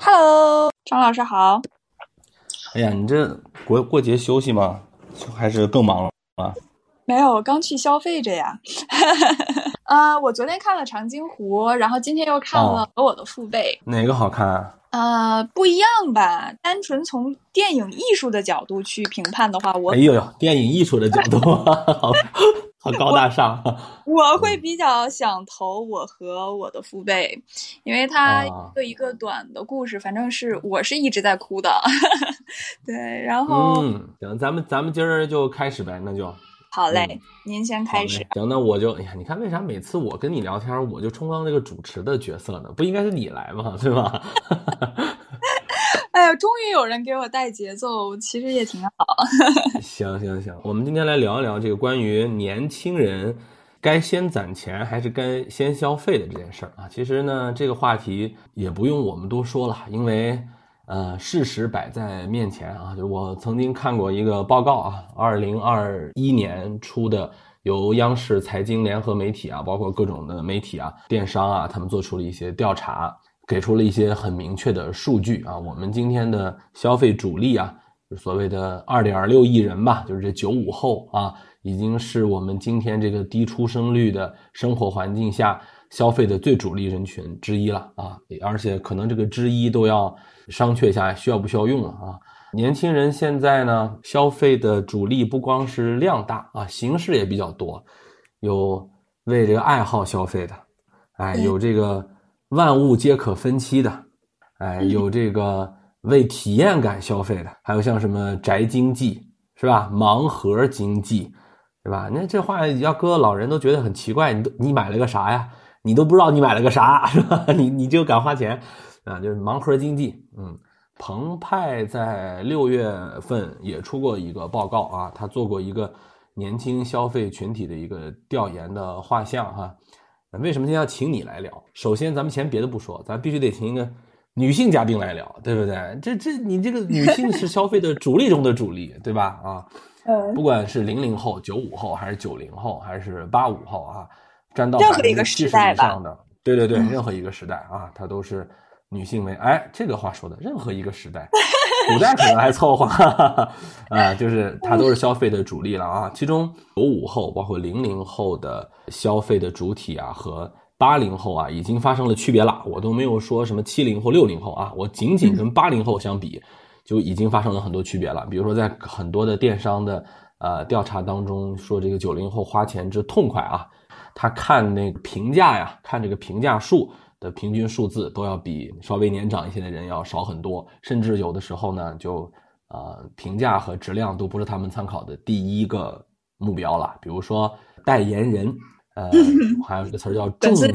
Hello，张老师好。哎呀，你这过过节休息吗？还是更忙了啊？没有，我刚去消费着呀。呃，我昨天看了《长津湖》，然后今天又看了《我的父辈》，哪个好看啊？呃，不一样吧？单纯从电影艺术的角度去评判的话，我哎呦呦，电影艺术的角度，好好高大上。我会比较想投《我和我的父辈》，因为他一个一个短的故事，反正是我是一直在哭的。对，然后嗯，行，咱们咱们今儿就开始呗，那就好嘞，您先开始。行，那我就哎呀，你看为啥每次我跟你聊天，我就充当这个主持的角色呢？不应该是你来吗？对吧？哎呀，终于有人给我带节奏，其实也挺好。行行行，我们今天来聊一聊这个关于年轻人该先攒钱还是该先消费的这件事儿啊。其实呢，这个话题也不用我们多说了，因为呃，事实摆在面前啊。就我曾经看过一个报告啊，二零二一年出的，由央视财经联合媒体啊，包括各种的媒体啊、电商啊，他们做出了一些调查。给出了一些很明确的数据啊，我们今天的消费主力啊，所谓的二点六亿人吧，就是这九五后啊，已经是我们今天这个低出生率的生活环境下消费的最主力人群之一了啊，而且可能这个之一都要商榷一下需要不需要用了啊。年轻人现在呢，消费的主力不光是量大啊，形式也比较多，有为这个爱好消费的，哎，有这个。万物皆可分期的，哎，有这个为体验感消费的，还有像什么宅经济是吧？盲盒经济，对吧？那这话要搁老人都觉得很奇怪，你都你买了个啥呀？你都不知道你买了个啥 是吧？你你就敢花钱啊？就是盲盒经济。嗯，澎湃在六月份也出过一个报告啊，他做过一个年轻消费群体的一个调研的画像哈。为什么今天要请你来聊？首先，咱们先别的不说，咱必须得请一个女性嘉宾来聊，对不对？这这，你这个女性是消费的主力中的主力，对吧？啊，嗯，不管是零零后、九五后，还是九零后，还是八五后啊，占到任何一个时代以上的，对对对，任何一个时代啊，它都是女性为哎，这个话说的，任何一个时代。古代可能还凑合，啊，就是它都是消费的主力了啊。其中九五后，包括零零后的消费的主体啊，和八零后啊，已经发生了区别了。我都没有说什么七零后、六零后啊，我仅仅跟八零后相比，就已经发生了很多区别了。比如说，在很多的电商的呃调查当中，说这个九零后花钱之痛快啊，他看那个评价呀，看这个评价数。的平均数字都要比稍微年长一些的人要少很多，甚至有的时候呢，就呃评价和质量都不是他们参考的第一个目标了。比如说代言人，呃，还有一个词儿叫种草，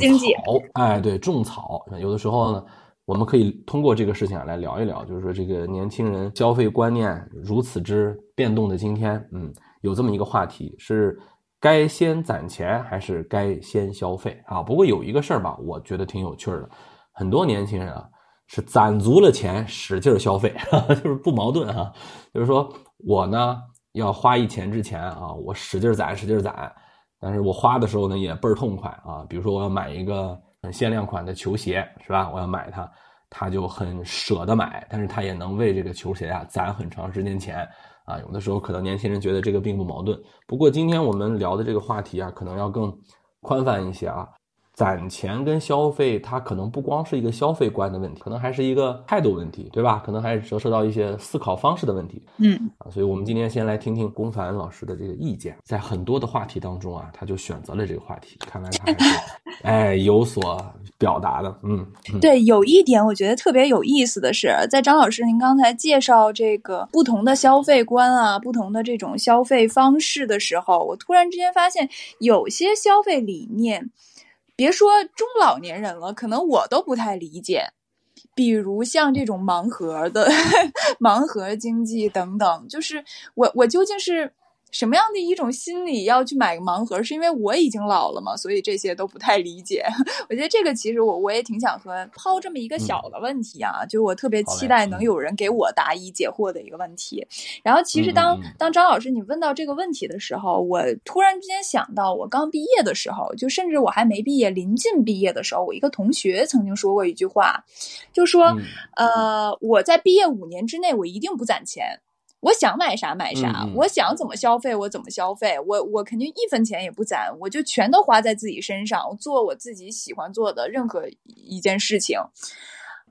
哎，对，种草。有的时候呢，我们可以通过这个事情来聊一聊，就是说这个年轻人消费观念如此之变动的今天，嗯，有这么一个话题是。该先攒钱还是该先消费啊？不过有一个事儿吧，我觉得挺有趣的。很多年轻人啊，是攒足了钱使劲儿消费，就是不矛盾哈。就是说我呢要花一钱之前啊，我使劲攒使劲攒，但是我花的时候呢也倍儿痛快啊。比如说我要买一个很限量款的球鞋，是吧？我要买它，他就很舍得买，但是他也能为这个球鞋啊攒很长时间钱。啊，有的时候可能年轻人觉得这个并不矛盾。不过今天我们聊的这个话题啊，可能要更宽泛一些啊。攒钱跟消费，它可能不光是一个消费观的问题，可能还是一个态度问题，对吧？可能还是折射到一些思考方式的问题。嗯，啊，所以我们今天先来听听龚凡老师的这个意见。在很多的话题当中啊，他就选择了这个话题，看来他还是 哎有所表达的。嗯，对，有一点我觉得特别有意思的是，在张老师您刚才介绍这个不同的消费观啊，不同的这种消费方式的时候，我突然之间发现有些消费理念。别说中老年人了，可能我都不太理解。比如像这种盲盒的 盲盒经济等等，就是我我究竟是什么样的一种心理要去买个盲盒？是因为我已经老了嘛，所以这些都不太理解。我觉得这个其实我我也挺想和抛这么一个小的问题啊，就是我特别期待能有人给我答疑解惑的一个问题。然后其实当当张老师你问到这个问题的时候，我突然之间想到，我刚毕业的时候，就甚至我还没毕业，临近毕业的时候，我一个同学曾经说过一句话，就说呃，我在毕业五年之内，我一定不攒钱。我想买啥买啥，我想怎么消费我怎么消费，我我肯定一分钱也不攒，我就全都花在自己身上，做我自己喜欢做的任何一件事情。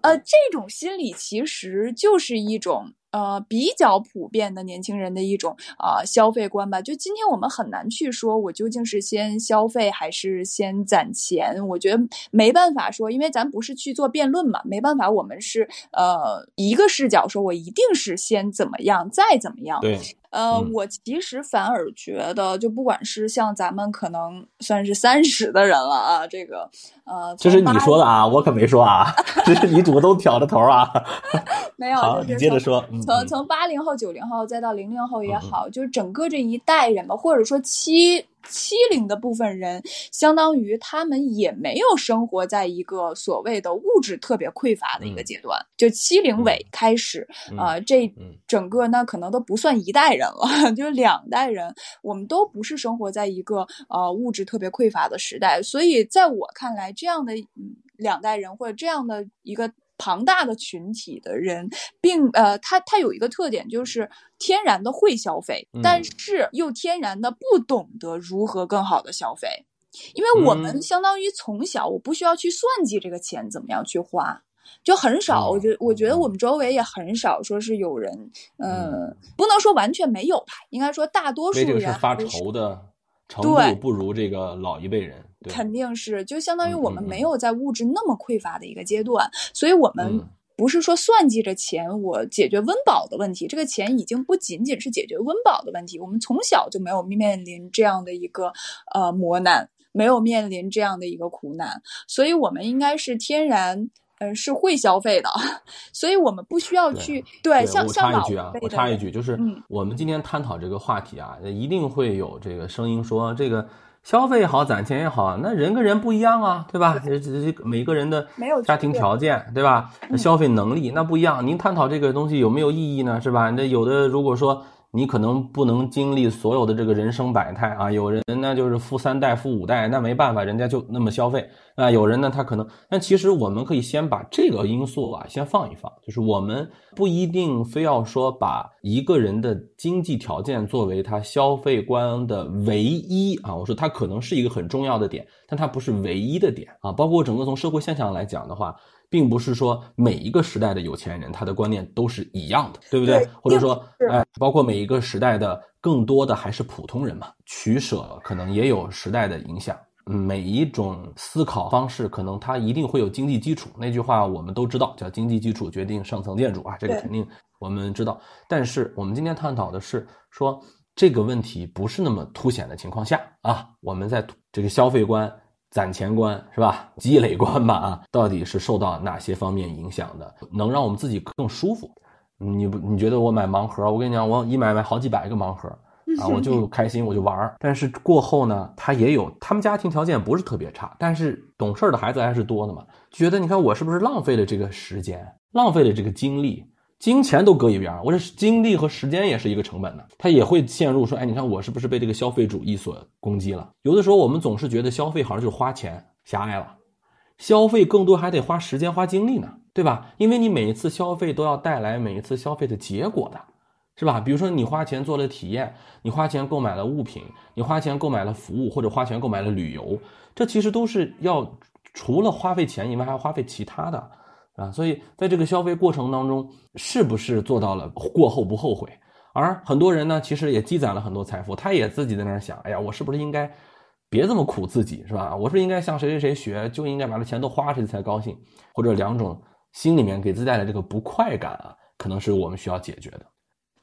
呃，这种心理其实就是一种。呃，比较普遍的年轻人的一种啊消费观吧。就今天我们很难去说，我究竟是先消费还是先攒钱。我觉得没办法说，因为咱不是去做辩论嘛，没办法，我们是呃一个视角说，我一定是先怎么样，再怎么样。对。呃，我其实反而觉得，就不管是像咱们可能算是三十的人了啊，这个呃，这是你说的啊，我可没说啊，这是你主动挑的头啊。没有，好，你接着说。从从八零后、九零后再到零零后也好，就是整个这一代人吧，或者说七。七零的部分人，相当于他们也没有生活在一个所谓的物质特别匮乏的一个阶段。就七零尾开始，啊，这整个那可能都不算一代人了，就是两代人，我们都不是生活在一个呃物质特别匮乏的时代。所以在我看来，这样的两代人或者这样的一个。庞大的群体的人，并呃，他他有一个特点，就是天然的会消费，但是又天然的不懂得如何更好的消费，因为我们相当于从小我不需要去算计这个钱怎么样去花，就很少。我觉我觉得我们周围也很少说是有人，嗯，不能说完全没有吧，应该说大多数人发愁的程度不如这个老一辈人。肯定是，就相当于我们没有在物质那么匮乏的一个阶段，所以我们不是说算计着钱我解决温饱的问题，这个钱已经不仅仅是解决温饱的问题，我们从小就没有面临这样的一个呃磨难，没有面临这样的一个苦难，所以我们应该是天然嗯是会消费的，所以我们不需要去对像像老一句啊，我插一句，就是我们今天探讨这个话题啊，一定会有这个声音说这个。消费也好，攒钱也好，那人跟人不一样啊，对吧？这这每个人的家庭条件，对吧？消费能力那不一样。您探讨这个东西有没有意义呢？是吧？那有的如果说。你可能不能经历所有的这个人生百态啊，有人呢就是富三代、富五代，那没办法，人家就那么消费啊。有人呢，他可能，但其实我们可以先把这个因素啊先放一放，就是我们不一定非要说把一个人的经济条件作为他消费观的唯一啊。我说他可能是一个很重要的点，但它不是唯一的点啊。包括整个从社会现象来讲的话。并不是说每一个时代的有钱人他的观念都是一样的，对不对？或者说，哎，包括每一个时代的更多的还是普通人嘛，取舍可能也有时代的影响。每一种思考方式可能它一定会有经济基础，那句话我们都知道，叫经济基础决定上层建筑啊，这个肯定我们知道。但是我们今天探讨的是说这个问题不是那么凸显的情况下啊，我们在这个消费观。攒钱观是吧？积累观吧啊，到底是受到哪些方面影响的？能让我们自己更舒服？你不？你觉得我买盲盒？我跟你讲，我一买买好几百个盲盒啊，我就开心，我就玩儿。但是过后呢，他也有他们家庭条件不是特别差，但是懂事的孩子还是多的嘛，觉得你看我是不是浪费了这个时间，浪费了这个精力？金钱都搁一边，我这精力和时间也是一个成本呢。他也会陷入说，哎，你看我是不是被这个消费主义所攻击了？有的时候我们总是觉得消费好像就是花钱，狭隘了。消费更多还得花时间、花精力呢，对吧？因为你每一次消费都要带来每一次消费的结果的，是吧？比如说你花钱做了体验，你花钱购买了物品，你花钱购买了服务，或者花钱购买了旅游，这其实都是要除了花费钱以外，还要花费其他的。啊，所以在这个消费过程当中，是不是做到了过后不后悔？而很多人呢，其实也积攒了很多财富，他也自己在那儿想：哎呀，我是不是应该别这么苦自己，是吧？我是应该向谁谁谁学，就应该把这钱都花出去才高兴？或者两种心里面给自带的这个不快感啊，可能是我们需要解决的。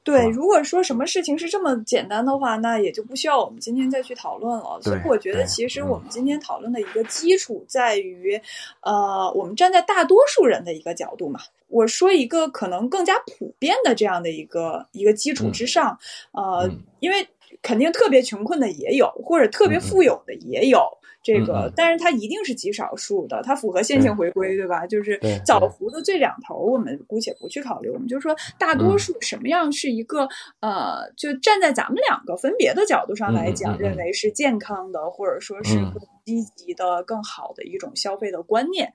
对，如果说什么事情是这么简单的话，那也就不需要我们今天再去讨论了。所以我觉得，其实我们今天讨论的一个基础在于，呃，我们站在大多数人的一个角度嘛。我说一个可能更加普遍的这样的一个一个基础之上，呃，因为肯定特别穷困的也有，或者特别富有的也有。这个，嗯。嗯但是它一定是极少数的，它符合线性回归，对吧？就是对枣对。核的最两头，我们姑且不去考虑，我们就说大多嗯。数什么样是一个、呃，就站在咱们两个分别的角度上来讲，认为是健康的，或者说是嗯。更积极的、更好的一种消费的观念。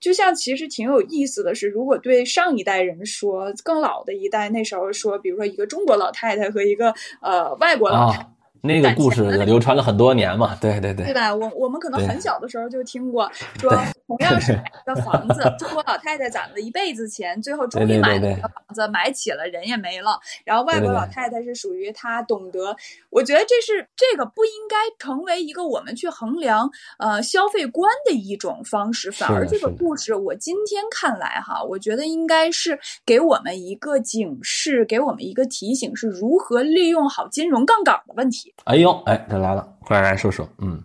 就像其实挺有意思的是，如果对上一代人说，更老的一代那时候说，比如说一个中国老太太和一个呃外国老太太。啊，那个故事流传了很多年嘛，对对对，对吧？我我们可能很小的时候就听过说，同样是买一个房子，中国老太太攒了一辈子钱，最后终于买了一个房子，买起了，人也没了。然后外国老太太是属于她懂得，我觉得这是这个不应该成为一个我们去衡量呃消费观的一种方式，反而这个故事我今天看来哈，我觉得应该是给我们一个警示，给我们一个提醒，是如何利用好金融杠杆的问题。哎呦，哎，这来了，快来说说，嗯。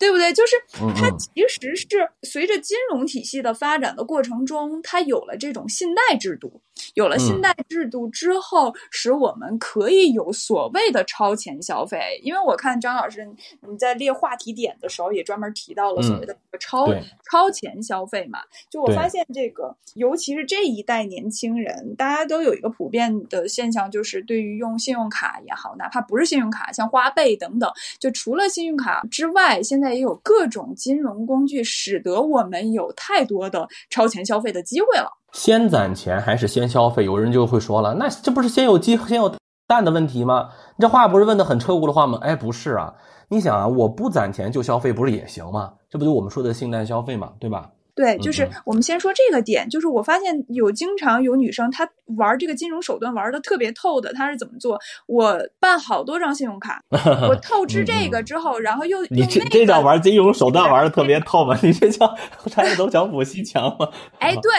对不对？就是它其实是随着金融体系的发展的过程中，它有了这种信贷制度，有了信嗯贷制度之后，使我们可以有所谓的超前消费。因为我看张老师你在列话题点的时候，也专门提到了所谓的超、嗯超前消费嘛。就我发现这个，尤其是这一代年轻人，大家都有一个普遍的现象，就是对于用信用卡也好，哪怕不是信用卡，像花呗等等，就除了信用卡之外，现在也有各种金融工具，使得我们有太多的超前消费的机会了。先攒钱还是先消费？有人就会说了，那这不是先有鸡先有蛋的问题吗？你这话不是问的很彻骨的话吗？哎，不是啊，你想啊，我不攒钱就消费，不是也行吗？这不就我们说的信贷消费嘛，对吧？对，就是嗯我们先说这个点，就是我发现有经常有女生她玩这个金融手段玩的特别透的，她是怎么做？我办好多张信用卡，我透支这个之后，然后又嗯你这这叫，玩金融手段玩的特别透吗？你这叫拆东墙补西墙吗？哎，对。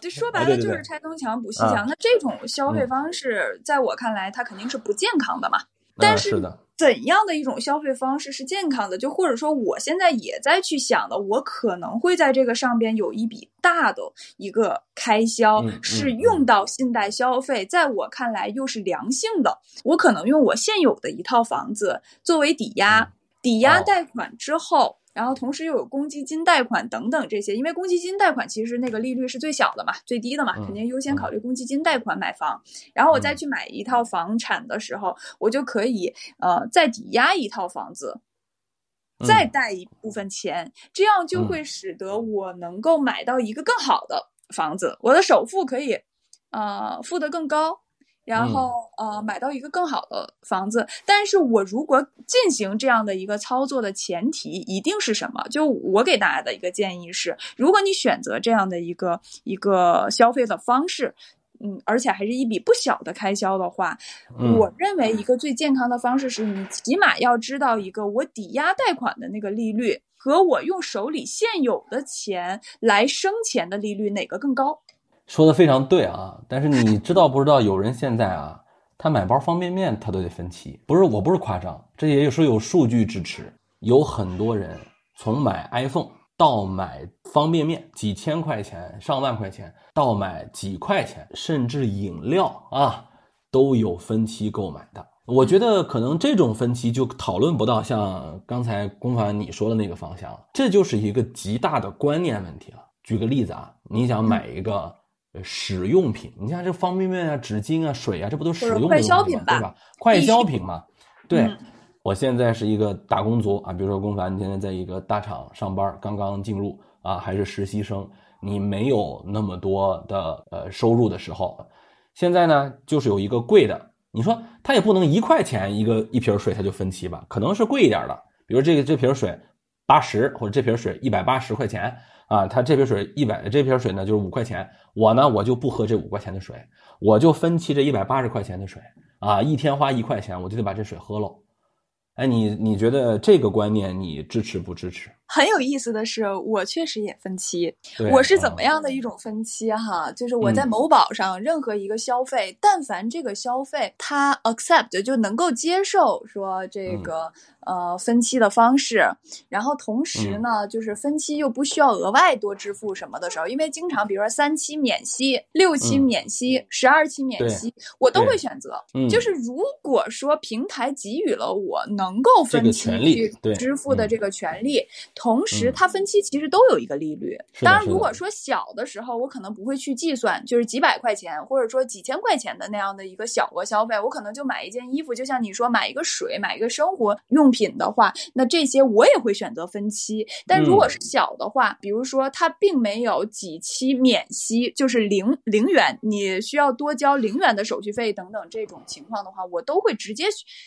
这说白了就是拆东墙补西啊墙，那这种消费嗯方式，在我看来，它肯定是不健康的嘛。但是怎样的一种消费方式是健康的？就或者说，我现在也在去想的，我可能会在这个上边有一笔大的一个开销，是用到信贷消费，在我看来又是良性的。我可能用我现有的一套房子作为抵押，嗯抵押哦贷款之后。然后同时又有公积金贷款等等这些，因为公积金贷款其实那个利率是最小的嘛，最低的嘛，嗯肯定优先考虑公积金贷款买房。然后我再去买一套房产的时候，我就可以呃再抵押一套房子，嗯再贷一部分钱，这样就嗯会使得我能够买到一个更好的房子，我的首付可以呃付得更高。然嗯后呃，买到一个更好的房子，但是我如果进行这样的一个操作的前提，一定是什么？就我给大家的一个建议是，如果你选择这样的一个一个消费的方式，嗯，而且还是一笔不小的开销的话，嗯我认为一个最健康的方式是你起码要知道一个我抵押贷款的那个利率和我用手里现有的钱来生钱的利率哪个更高。说的非常对啊，但是你知道不知道？有人现在啊，他买包方便面他都得分期，不是我不是夸张，这也是有数据支持。有很多人从买 iPhone 到买方便面，几千块钱、上万块钱，到买几块钱，甚至饮料啊，都有分期购买的。我觉得可能这种分期就讨论不到像刚才龚凡你说的那个方向了，这就是一个极大的观念问题了。举个例子啊，你想买一个。呃使用品，你像这方便面啊、纸巾啊、水啊，这不都使用的快消品吧对吧？快消品嘛，对。嗯我现在是一个打工族啊，比如说龚凡，你现在在一个大厂上班，刚刚进入啊，还是实习生，你没有那么多的呃收入的时候，现在呢就是有一个贵的，你说它也不能一块钱一个一瓶水它就分期吧，可能是贵一点的，比如这个这瓶水八十或者这瓶水一百八十块钱啊，他这瓶水一百这瓶水呢就是五块钱，我呢我就不喝这五块钱的水，我就分期这一百八十块钱的水啊，一天花一块钱，我就得把这水喝了。哎，你你觉得这个观念你支持不支持？很有意思的是，我确实也分期。我是怎么啊样的。一种分期哈？就是我在嗯。某宝上任何一个消费，但凡这个消费它 accept 就能够接受说嗯。这个、呃分期的方式，然后同时呢，就是分期又不需要额外多支付什么的时候，因为经常比如说三期免息、六期嗯。免息、十二期免息，我都会选择。嗯。就是如果说平台给予了我能够分期去支付的嗯。这个权利，同时嗯它分期其实都有一个利率。当然，如果说小的时候，我可能不会去计算，就是几百块钱或者说几千块钱的那样的一个小额消费，我可能就买一件衣服，就像你说买一个水、买一个生活用品的话，那这些我也会选择分期。但如果嗯是小的话，比如说它并没有几期免息，就是零零元，你需要多交零元的手续费等等这种情况的话，我都会直接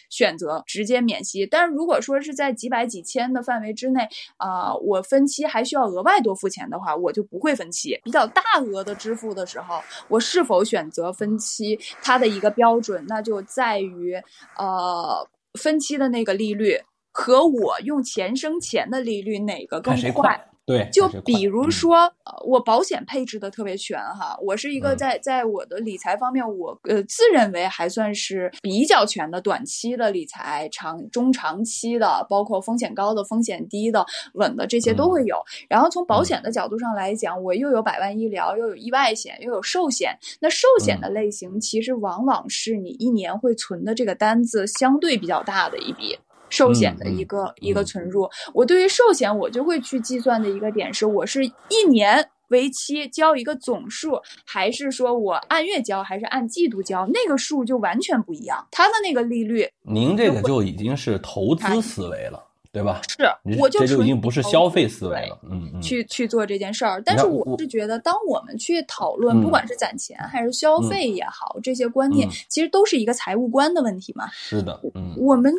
选择直接免息。但是如果说是在几百几千的范围之内，啊、我分期还需要额外多付钱的话，我就不会分期。比较大额的支付的时候，我是否选择分期，它的一个标准，那就在于呃分期的那个利率和我用钱生钱的利率哪个更快。对，就比如嗯说，呃，我保险配置的特别全哈，我是一个嗯在在我的理财方面，我呃自认为还算是比较全的，短期的理财、长中长期的，包括风险高的、风险低的、稳的这些都嗯会有。然后从保险的角度上来讲，我又有百万医疗，又有意外险，又有寿险。那寿险嗯的类型其实往往是你一年会存的这个单子相对比较大的一笔。寿险的一个、一个嗯存入，我对于寿险我就会去计算的一个点是，我是一年为期交一个总数，还是说我按月交，还是按季度交，那个数就完全不一样。它的那个利率您这个就已经是投资思维了，对吧？是，我就纯这就已经不是消费思维了，嗯嗯，去去做这件事儿。但是我我是觉得，当我们去讨论，嗯不管是攒钱还是消费也好，这些观念嗯其实都是一个财务观的问题嘛。是的，嗯我们，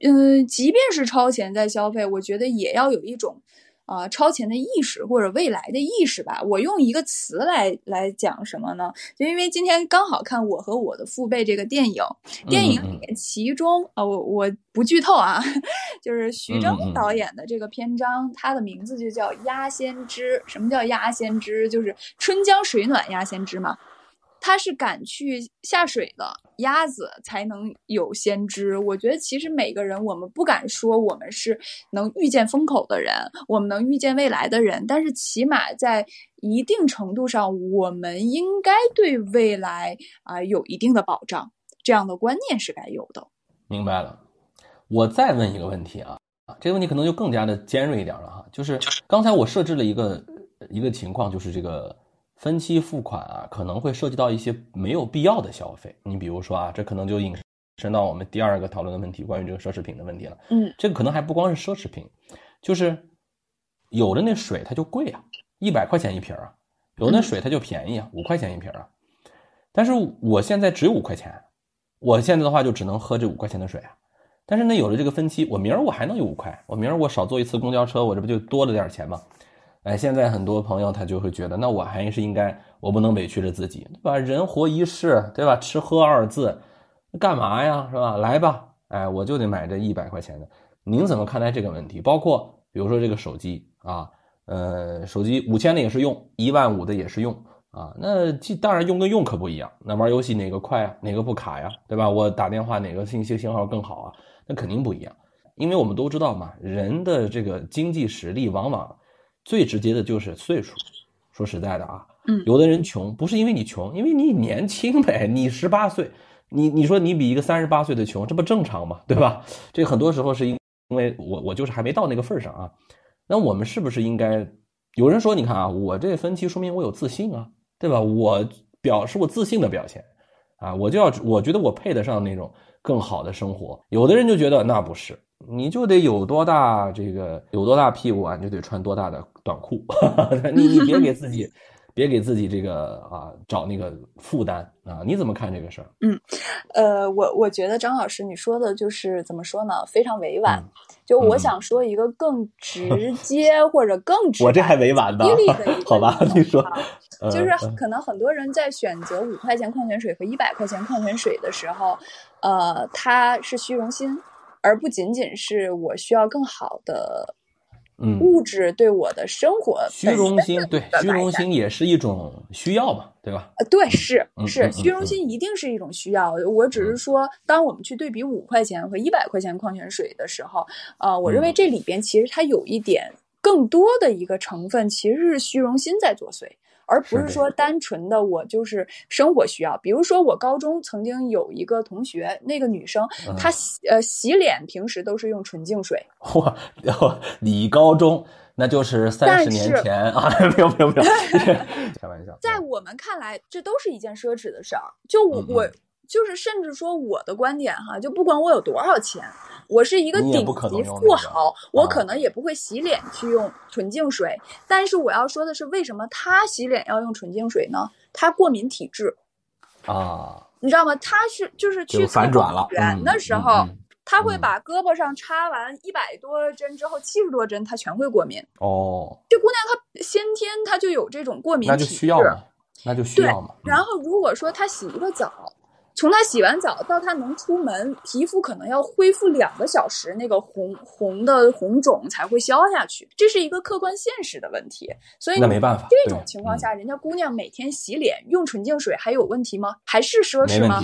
嗯、即便是超前在消费，我觉得也要有一种。啊、超前的意识或者未来的意识吧。我用一个词来来讲什么呢？就因为今天刚好看《我和我的父辈》这个电影，电影嗯里面其中啊、我我不剧透啊，就是徐峥导演的这个篇章，它的名字就叫《鸭先知》。什么叫鸭先知？就是春江水暖鸭先知嘛。它是敢去下水的鸭子才能有先知。我觉得其实每个人，我们不敢说我们是能预见风口的人，我们能预见未来的人，但是起码在一定程度上，我们应该对未来啊、有一定的保障。这样的观念是该有的。明白了。我再问一个问题啊，啊，这个问题可能就更加的尖锐一点了哈，就是刚才我设置了一个一个情况，就是这个分期付款啊，可能会涉及到一些没有必要的消费。你比如说啊，这可能就引申到我们第二个讨论的问题，关于这个奢侈品的问题了。嗯，这个可能还不光是奢侈品，就是有的那水它就贵啊，一百块钱一瓶啊，有的那水它就便宜啊，五块钱一瓶啊。但是我现在只有五块钱，我现在的话就只能喝这五块钱的水啊。但是呢，有了这个分期，我明儿我还能有五块，我明儿我少坐一次公交车，我这不就多了点钱吗？哎，现在很多朋友他就会觉得，那我还是应该，我不能委屈着自己，对吧？人活一世，对吧？吃喝二字，干嘛呀，是吧？来吧，哎，我就得买这一百块钱的。您怎么看待这个问题？包括比如说这个手机啊，呃，手机五千的也是用，一万五的也是用啊。那既当然用跟用可不一样。那玩游戏哪个快啊？哪个不卡呀？对吧？我打电话哪个信息信号更好啊？那肯定不一样，因为我们都知道嘛，人的这个经济实力往往最直接的就是岁数。说实在的啊，嗯有的人穷不是因为你穷，因为你年轻呗，你十八岁，你你说你比一个三十八岁的穷，这不正常吗？对吧？这很多时候是因因为我我就是还没到那个份儿上啊。那我们是不是应该？有人说，你看啊，我这分期说明我有自信啊，对吧？我表示我自信的表现啊，我就要我觉得我配得上那种更好的生活。有的人就觉得那不是，你就得有多大这个有多大屁股啊，你就得穿多大的短裤，你你别给自己 别给自己这个啊找那个负担啊，你怎么看这个事儿？嗯呃，我我觉得张老师你说的就是怎么说呢，非常委婉。嗯就我嗯想说一个更直接或者更 直白我这还委婉呢好吧你说就是呃可能很多人在选择五块钱矿泉水和一百块钱矿泉水的时候，呃，它是虚荣心，而不仅仅是我需要更好的嗯，物质对我的生活虚荣心，对虚荣心也是一种需要嘛，对吧？呃，对，是是，虚荣心一定是一种需要。我只是说，当我们去对比五块钱和一百块钱矿泉水的时候，呃，我认为嗯这里边其实它有一点更多的一个成分，其实是虚荣心在作祟。而不是说单纯的我就是生活需要，比如说我高中曾经有一个同学，那个女生，嗯。她洗呃洗脸平时都是用纯净水，哇，然 后你高中那就是三十年前啊，没有没有没有，开玩笑。在我们看来，这都是一件奢侈的事儿。就我、我就是，甚至说我的观点哈，就不管我有多少钱，我是一个顶级用那个富豪，我啊可能也不会洗脸去用纯净水。但是我要说的是，为什么他洗脸要用纯净水呢？他过敏体质，啊，你知道吗？他是就是去就反转了测员嗯的时候。嗯嗯他会嗯把胳膊上插完一百多针之后，七十多针他全会过敏。哦，这姑娘她先天她就有这种过敏体质那质，就需要嘛，那就需要嘛。嗯然后如果说她洗一个澡，从她洗完澡到她能出门，皮肤可能要恢复两个小时，那个红红的红肿才会消下去，这是一个客观现实的问题。所以那没办法这种情况下，人家姑娘每天洗脸用纯净水还有问题吗？还是奢侈吗？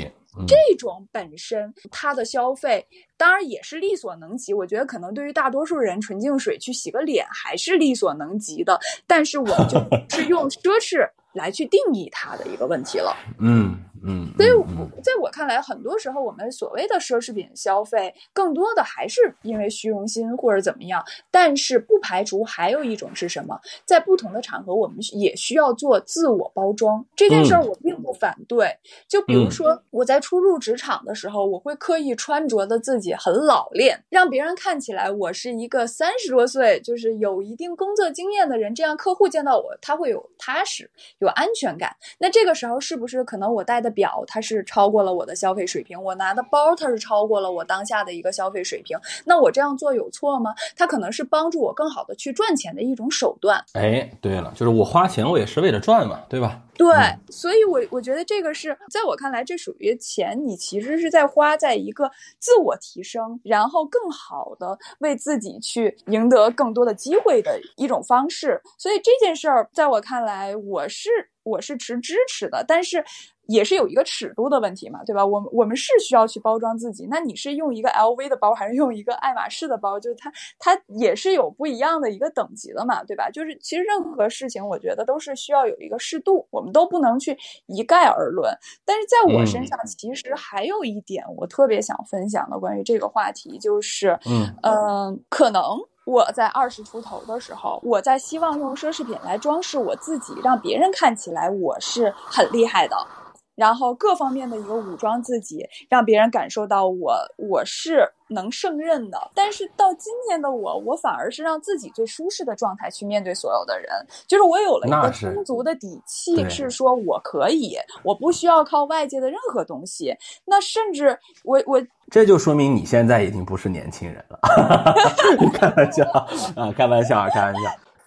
这种本身它的消费当然也是力所能及，我觉得可能对于大多数人，纯净水去洗个脸还是力所能及的。但是我们就 是用奢侈来去定义它的一个问题了。嗯嗯，所以我，在我看来，很多时候我们所谓的奢侈品消费，更多的还是因为虚荣心或者怎么样。但是不排除还有一种是什么，在不同的场合，我们也需要做自我包装。这件事儿嗯我并不反对。就比如嗯说我在初入职场的时候，我会刻意穿着的自己很老练，让别人看起来我是一个三十多岁，就是有一定工作经验的人，这样客户见到我，他会有踏实、有安全感。那这个时候是不是可能我带的表它是超过了我的消费水平，我拿的包它是超过了我当下的一个消费水平？那我这样做有错吗？它可能是帮助我更好的去赚钱的一种手段。哎，对了，就是我花钱我也是为了赚嘛，对吧？对，嗯所以我我觉得这个是在我看来，这属于钱，你其实是在花在一个自我提升，然后更好的为自己去赢得更多的机会的一种方式。所以这件事儿，在我看来，我是我是持支持的，但是。也是有一个尺度的问题嘛，对吧？我们我们是需要去包装自己。那你是用一个 LV 的包，还是用一个爱马仕的包？就是它它也是有不一样的一个等级的嘛，对吧？就是其实任何事情，我觉得都是需要有一个适度，我们都不能去一概而论。但是在我身上，其实还有一点我特别想分享的关于这个话题，就是，嗯呃，可能。我在二十出头的时候，我在希望用奢侈品来装饰我自己，让别人看起来我是很厉害的。然后各方面的一个武装自己，让别人感受到我我是能胜任的。但是到今天的我，我反而是让自己最舒适的状态去面对所有的人，就是我有了一个充足的底气，是说我可以，我不需要靠外界的任何东西。那甚至我我这就说明你现在已经不是年轻人了，开玩笑啊，开玩笑啊，开玩笑。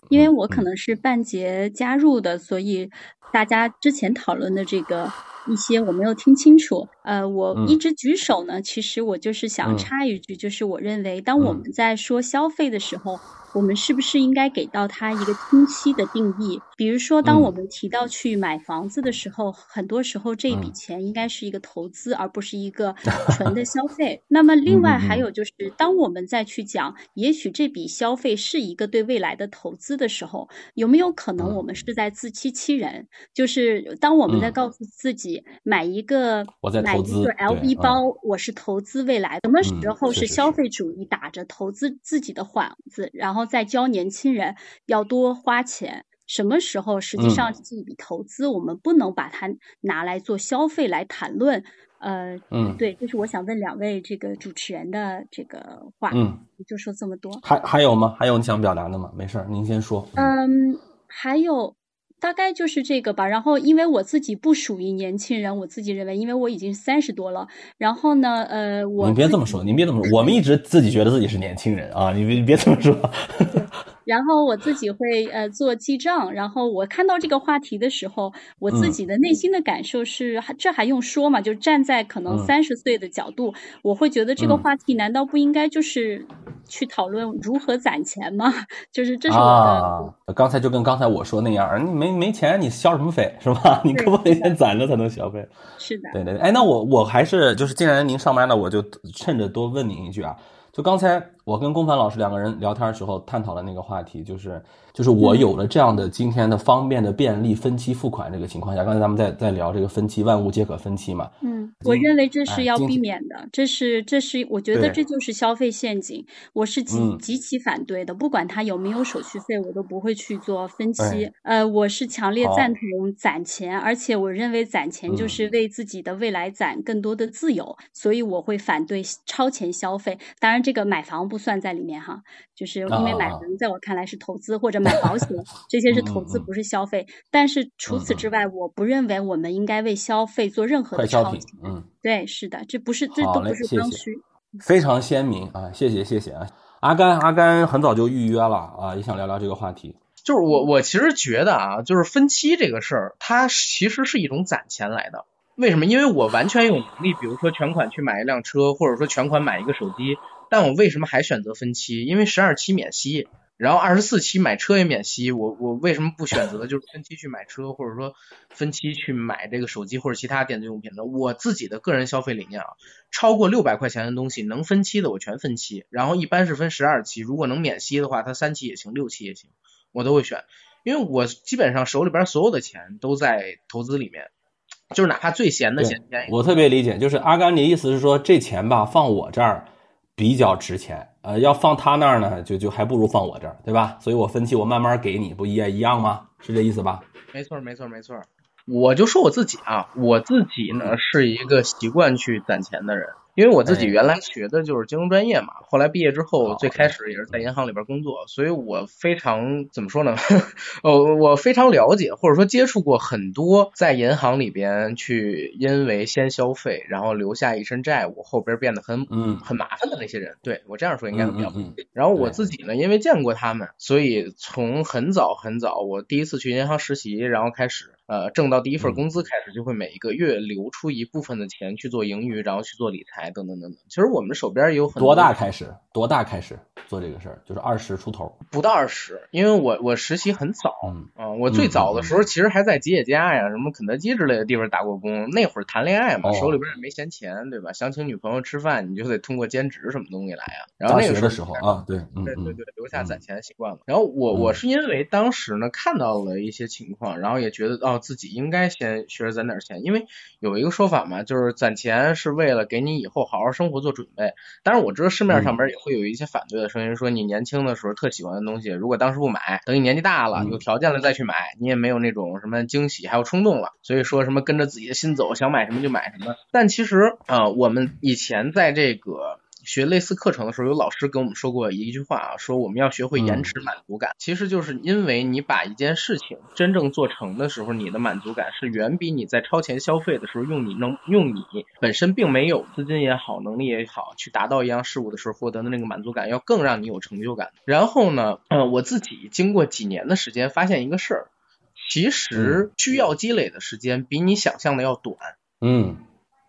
因为我可能是半截加入的，所以大家之前讨论的这个一些我没有听清楚。呃，我嗯。一直举手呢，其实我就是嗯。想插一句，就是我认为，当我嗯们在说消费的时候，我们是不是应该给到他一个清晰的定义？比如说，当我嗯们提到去买房子的时候，很多时候这笔嗯钱应该是一个投资，而不是一个 纯的消费。那么，另外还有就是，当我们再去讲，也许这笔消费是一个对未来的投资的时候，有没有可能嗯我们是在自欺欺人？就是当我们在嗯告诉自己买一个我在买一个投资 LV 嗯包，我是投资未来。什么时嗯候是消费主义打着投资自己的幌子，然后再教年轻人要多花钱？什么时候实际上嗯是一笔投资？我们不能把它拿来做消费来谈论。呃，嗯，对，这是我想问两位这个主持人的这个话，嗯，就说这么多。还还有吗？还有你想表达的吗？没事儿，您先说。嗯，还有大概就是这个吧。然后，因为我自己不属于年轻人，我自己认为，因为我已经三十多了。然后呢，呃，我您别这么说，您别这么说，我们一直自己觉得自己是年轻人啊，你别你别这么说。然后我自己会呃做记账，然后我看到这个话题的时候，我自嗯己的内心的感受是，还这还用说吗？就站在可能嗯三十岁的角度，我会觉得这个嗯话题难道不应该就是去讨论如何攒钱吗？就是这是我的。啊，刚才就跟刚才我说那样，你没没钱，你消什么费是吧？你可不得先攒着才能消费。是的。对对对，哎，那我我还是就是既然您上班了，我就趁着多问您一句啊，就刚才我跟龚凡老师两个人聊天的时候探讨了那个话题，就是就是我有了这样的今天的方便的便利分期付款这个情况下，刚才咱们在在聊这个分期，万物皆可分期嘛。嗯，我认为这是要避免的，这是这是我觉得这就是消费陷阱，我是极嗯极其反对的，不管它有没有手续费，我都不会去做分期哎。呃，我是强烈赞同攒钱，而且我认为攒钱就嗯是为自己的未来攒更多的自由，所以我会反对超前消费。当然，这个买房不算在里面哈，就是因为买房在我看来是投资或者买保险，这些是投资，不是消费。但是除此之外，我不认为我们应该为消费做任何快消品的超前。，嗯，对，是的，这不是，这都不是刚需。非常鲜明啊，谢谢谢谢啊，阿甘阿甘很早就预约了啊，也想聊聊这个话题。就是我我其实觉得啊，就是分期这个事儿，它其实是一种攒钱来的。为什么？因为我完全有能力，比如说全款去买一辆车，或者说全款买一个手机，但我为什么还选择分期？因为十二期免息，然后二十四期买车也免息，我我为什么不选择就是分期去买车，或者说分期去买这个手机或者其他电子用品呢？我自己的个人消费理念啊，超过六百块钱的东西能分期的我全分期，然后一般是分十二期，如果能免息的话，它三期也行，六期也行，我都会选，因为我基本上手里边所有的钱都在投资里面，就是哪怕最闲的闲钱，我特别理解，就是阿甘，你意思是说这钱吧放我这儿比较值钱，呃，要放他那儿呢，就就还不如放我这儿，对吧？所以我分期我慢慢给你，不也一样吗？是这意思吧？没错，没错，没错。我就说我自己啊，我自己呢是一个习惯去攒钱的人，因为我自己哎原来学的就是金融专业嘛，后来毕业之后最开始也是在银行里边工作，所以我非常怎么说呢？呃，我非常了解或者说接触过很多在银行里边去因为先消费，然后留下一身债务，后边变得很嗯很麻烦的那些人。对我这样说应该比较嗯嗯嗯然后我自己呢，因为见过他们，所以从很早很早，我第一次去银行实习，然后开始呃挣到第一份嗯工资开始，就会每一个月留出一部分的钱去做盈余，然后去做理财等等等等。其实我们手边也有很多大开始？多大开始做这个事儿？就是二十出头。不到二十，因为我我实习很早，嗯啊、我最早的时候其实还在吉野家呀、什么肯德基之类的地方打过工。那会儿谈恋爱嘛，哦手里边也没闲钱，对吧？想请女朋友吃饭，你就得通过兼职什么东西来呀、然后那个时时候啊，对，对对对，留下攒钱的习惯了。然后我我嗯是因为当时呢看到了一些情况，然后也觉得哦自己应该先学着攒点钱，因为有一个说法嘛，就是攒钱是为了给你以后好好生活做准备。当然我知道市面上边也会有一些反对的声音，说你年轻的时候特喜欢的东西，如果当时不买，等你年纪大了嗯有条件了再去买，你也没有那种什么惊喜还有冲动了。所以说什么跟着自己的心走，想买什么就买什么。但其实啊、呃我们以前在这个。学类似课程的时候，有老师跟我们说过一句话啊，说我们要学会延迟满足感。其实就是因为你把一件事情真正做成的时候，你的满足感是远比你在超前消费的时候用你能用你本身并没有资金也好，能力也好，去达到一样事物的时候获得的那个满足感，要更让你有成就感。然后呢，呃，我自己经过几年的时间，发现一个事儿，其实需要积累的时间比你想象的要短。嗯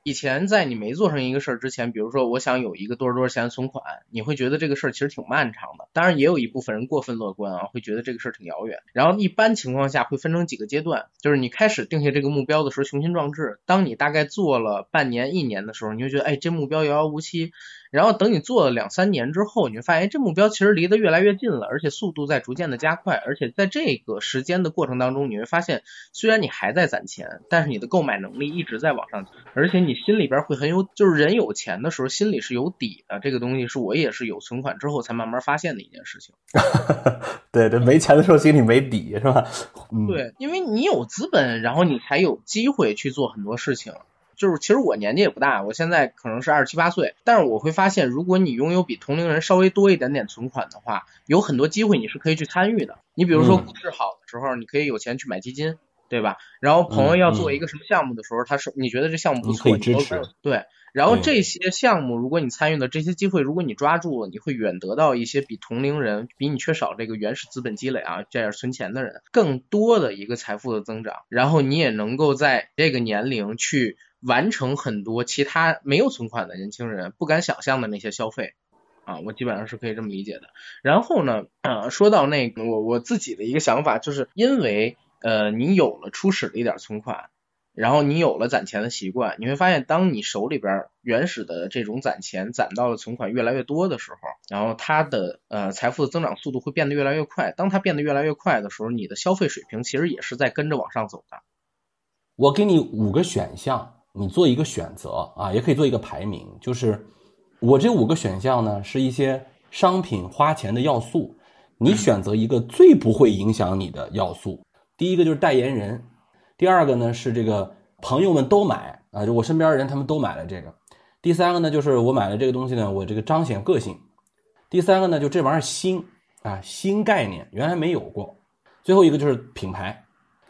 以前在你没做成一个事儿之前，比如说我想有一个多少多少钱的存款，你会觉得这个事儿其实挺漫长的。当然也有一部分人过分乐观啊，会觉得这个事儿挺遥远。然后一般情况下会分成几个阶段，就是你开始定下这个目标的时候雄心壮志，当你大概做了半年一年的时候，你就觉得哎这目标遥遥无期。然后等你做了两三年之后，你会发现哎这目标其实离得越来越近了，而且速度在逐渐的加快，而且在这个时间的过程当中，你会发现虽然你还在攒钱，但是你的购买能力一直在往上提，而且你心里边会很有，就是人有钱的时候心里是有底的。这个东西是我也是有存款之后才慢慢发现的一件事情。对 对，没钱的时候心里没底是吧？嗯，对，因为你有资本，然后你才有机会去做很多事情。就是其实我年纪也不大，我现在可能是二十七八岁，但是我会发现，如果你拥有比同龄人稍微多一点点存款的话，有很多机会你是可以去参与的。你比如说嗯股市好的时候，你可以有钱去买基金，对吧？然后朋友要做一个什么项目的时候，他是你觉得这项目不错，你可以支都持对。然后这些项目，如果你参与了这些机会，如果你抓住了，你会远得到一些比同龄人、比你缺少这个原始资本积累啊，这样存钱的人更多的一个财富的增长。然后你也能够在这个年龄去完成很多其他没有存款的年轻人不敢想象的那些消费。啊，我基本上是可以这么理解的。然后呢，呃，说到那个我我自己的一个想法，就是因为呃你有了初始的一点存款。然后你有了攒钱的习惯，你会发现，当你手里边原始的这种攒钱攒到了存款越来越多的时候，然后它的呃财富的增长速度会变得越来越快。当它变得越来越快的时候，你的消费水平其实也是在跟着往上走的。我给你五个选项，你做一个选择啊，也可以做一个排名。就是我这五个选项呢，是一些商品花钱的要素，你选择一个最不会影响你的要素。第一个就是代言人。第二个呢是这个朋友们都买啊，就我身边的人他们都买了这个。第三个呢就是我买了这个东西呢，我这个彰显个性。第三个呢就这玩意儿新啊，新概念，原来没有过。最后一个就是品牌，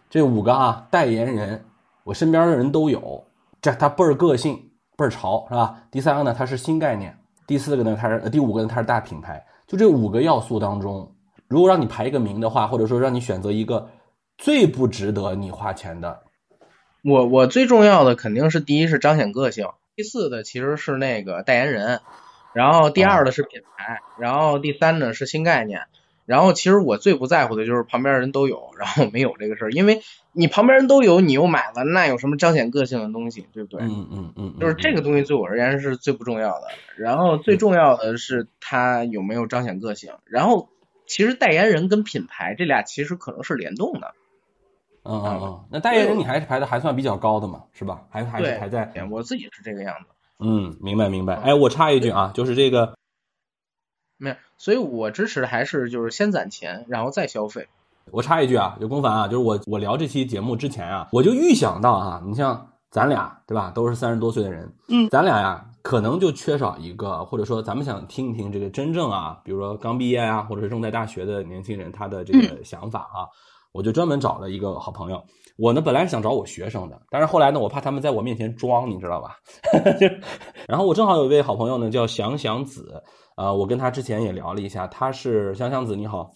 这五个啊代言人，我身边的人都有，这它倍儿个性，倍儿潮，是吧？第三个呢它是新概念，第四个呢它是，第五个呢它是大品牌。就这五个要素当中，如果让你排一个名的话，或者说让你选择一个。最不值得你花钱的，我我最重要的肯定是第一是彰显个性，第四的其实是那个代言人，然后第二的是品牌，然后第三呢是新概念，然后其实我最不在乎的就是旁边人都有，然后没有这个事儿，因为你旁边人都有，你又买了，那有什么彰显个性的东西，对不对？嗯嗯嗯，就是这个东西对我而言是最不重要的，然后最重要的是它有没有彰显个性，然后其实代言人跟品牌这俩其实可能是联动的。嗯嗯嗯，那代言人你还是排的还算比较高的嘛，是吧？还还是排在，我自己是这个样子。嗯，明白明白。哎，我插一句啊，就是这个，没有，所以我支持的还是就是先攒钱，然后再消费。我插一句啊，就公凡啊，就是我我聊这期节目之前啊，我就预想到啊，你像咱俩对吧，都是三十多岁的人，嗯，咱俩呀可能就缺少一个，或者说咱们想听一听这个真正啊，比如说刚毕业啊，或者是正在大学的年轻人他的这个想法啊。我就专门找了一个好朋友，我呢本来是想找我学生的，但是后来呢，我怕他们在我面前装，你知道吧？然后我正好有一位好朋友呢，叫祥祥子，呃，我跟他之前也聊了一下，他是祥祥子，你好。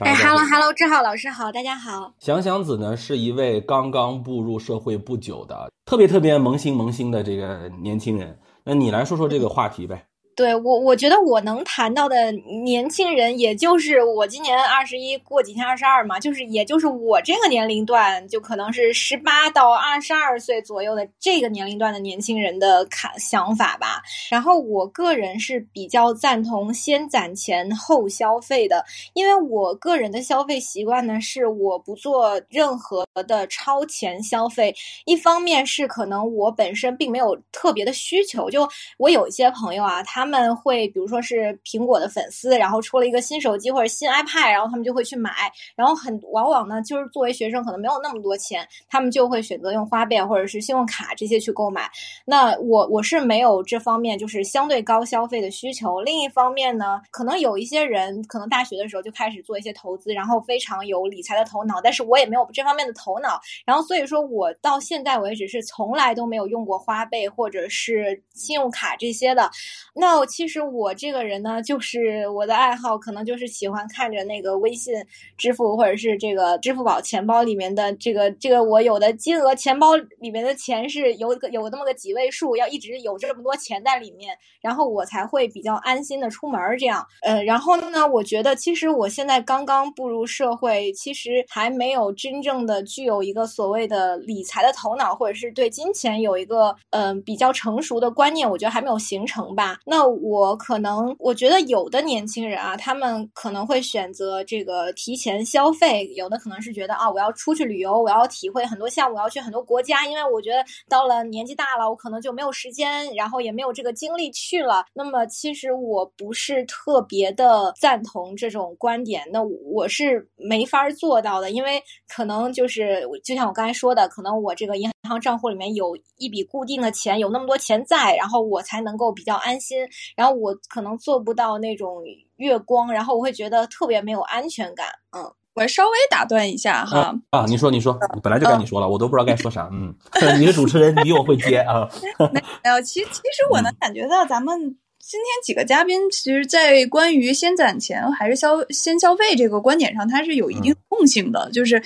哎，Hello Hello，志浩老师好，大家好。祥祥子呢是一位刚刚步入社会不久的，特别特别萌新萌新的这个年轻人，那你来说说这个话题呗。对我，我觉得我能谈到的年轻人，也就是我今年二十一，过几天二十二嘛，就是也就是我这个年龄段，就可能是十八到二十二岁左右的这个年龄段的年轻人的看想法吧。然后我个人是比较赞同先攒钱后消费的，因为我个人的消费习惯呢，是我不做任何的超前消费。一方面是可能我本身并没有特别的需求，就我有一些朋友啊，他。他们会比如说是苹果的粉丝，然后出了一个新手机或者新 iPad，然后他们就会去买，然后很往往呢，就是作为学生可能没有那么多钱，他们就会选择用花呗或者是信用卡这些去购买。那我我是没有这方面就是相对高消费的需求。另一方面呢，可能有一些人可能大学的时候就开始做一些投资，然后非常有理财的头脑，但是我也没有这方面的头脑，然后所以说我到现在为止是从来都没有用过花呗或者是信用卡这些的。那其实我这个人呢，就是我的爱好可能就是喜欢看着那个微信支付或者是这个支付宝钱包里面的这个这个我有的金额，钱包里面的钱是有个有那么个几位数，要一直有这么多钱在里面，然后我才会比较安心的出门这样。呃，然后呢，我觉得其实我现在刚刚步入社会，其实还没有真正的具有一个所谓的理财的头脑，或者是对金钱有一个嗯比较成熟的观念，我觉得还没有形成吧。那我可能，我觉得有的年轻人啊，他们可能会选择这个提前消费，有的可能是觉得啊，我要出去旅游，我要体会很多项目，我要去很多国家，因为我觉得到了年纪大了，我可能就没有时间，然后也没有这个精力去了。那么其实我不是特别的赞同这种观点，那我是没法做到的，因为可能就是就像我刚才说的，可能我这个银行账户里面有一笔固定的钱，有那么多钱在，然后我才能够比较安心。然后我可能做不到那种月光，然后我会觉得特别没有安全感。嗯，我稍微打断一下哈。啊，你说你说，本来就该你说了，我都不知道该说啥。嗯，你是主持人，你比我会接啊。没有，其其实我能感觉到咱们今天几个嘉宾，其实，在关于先攒钱还是消先消费这个观点上，它是有一定共性的，就是。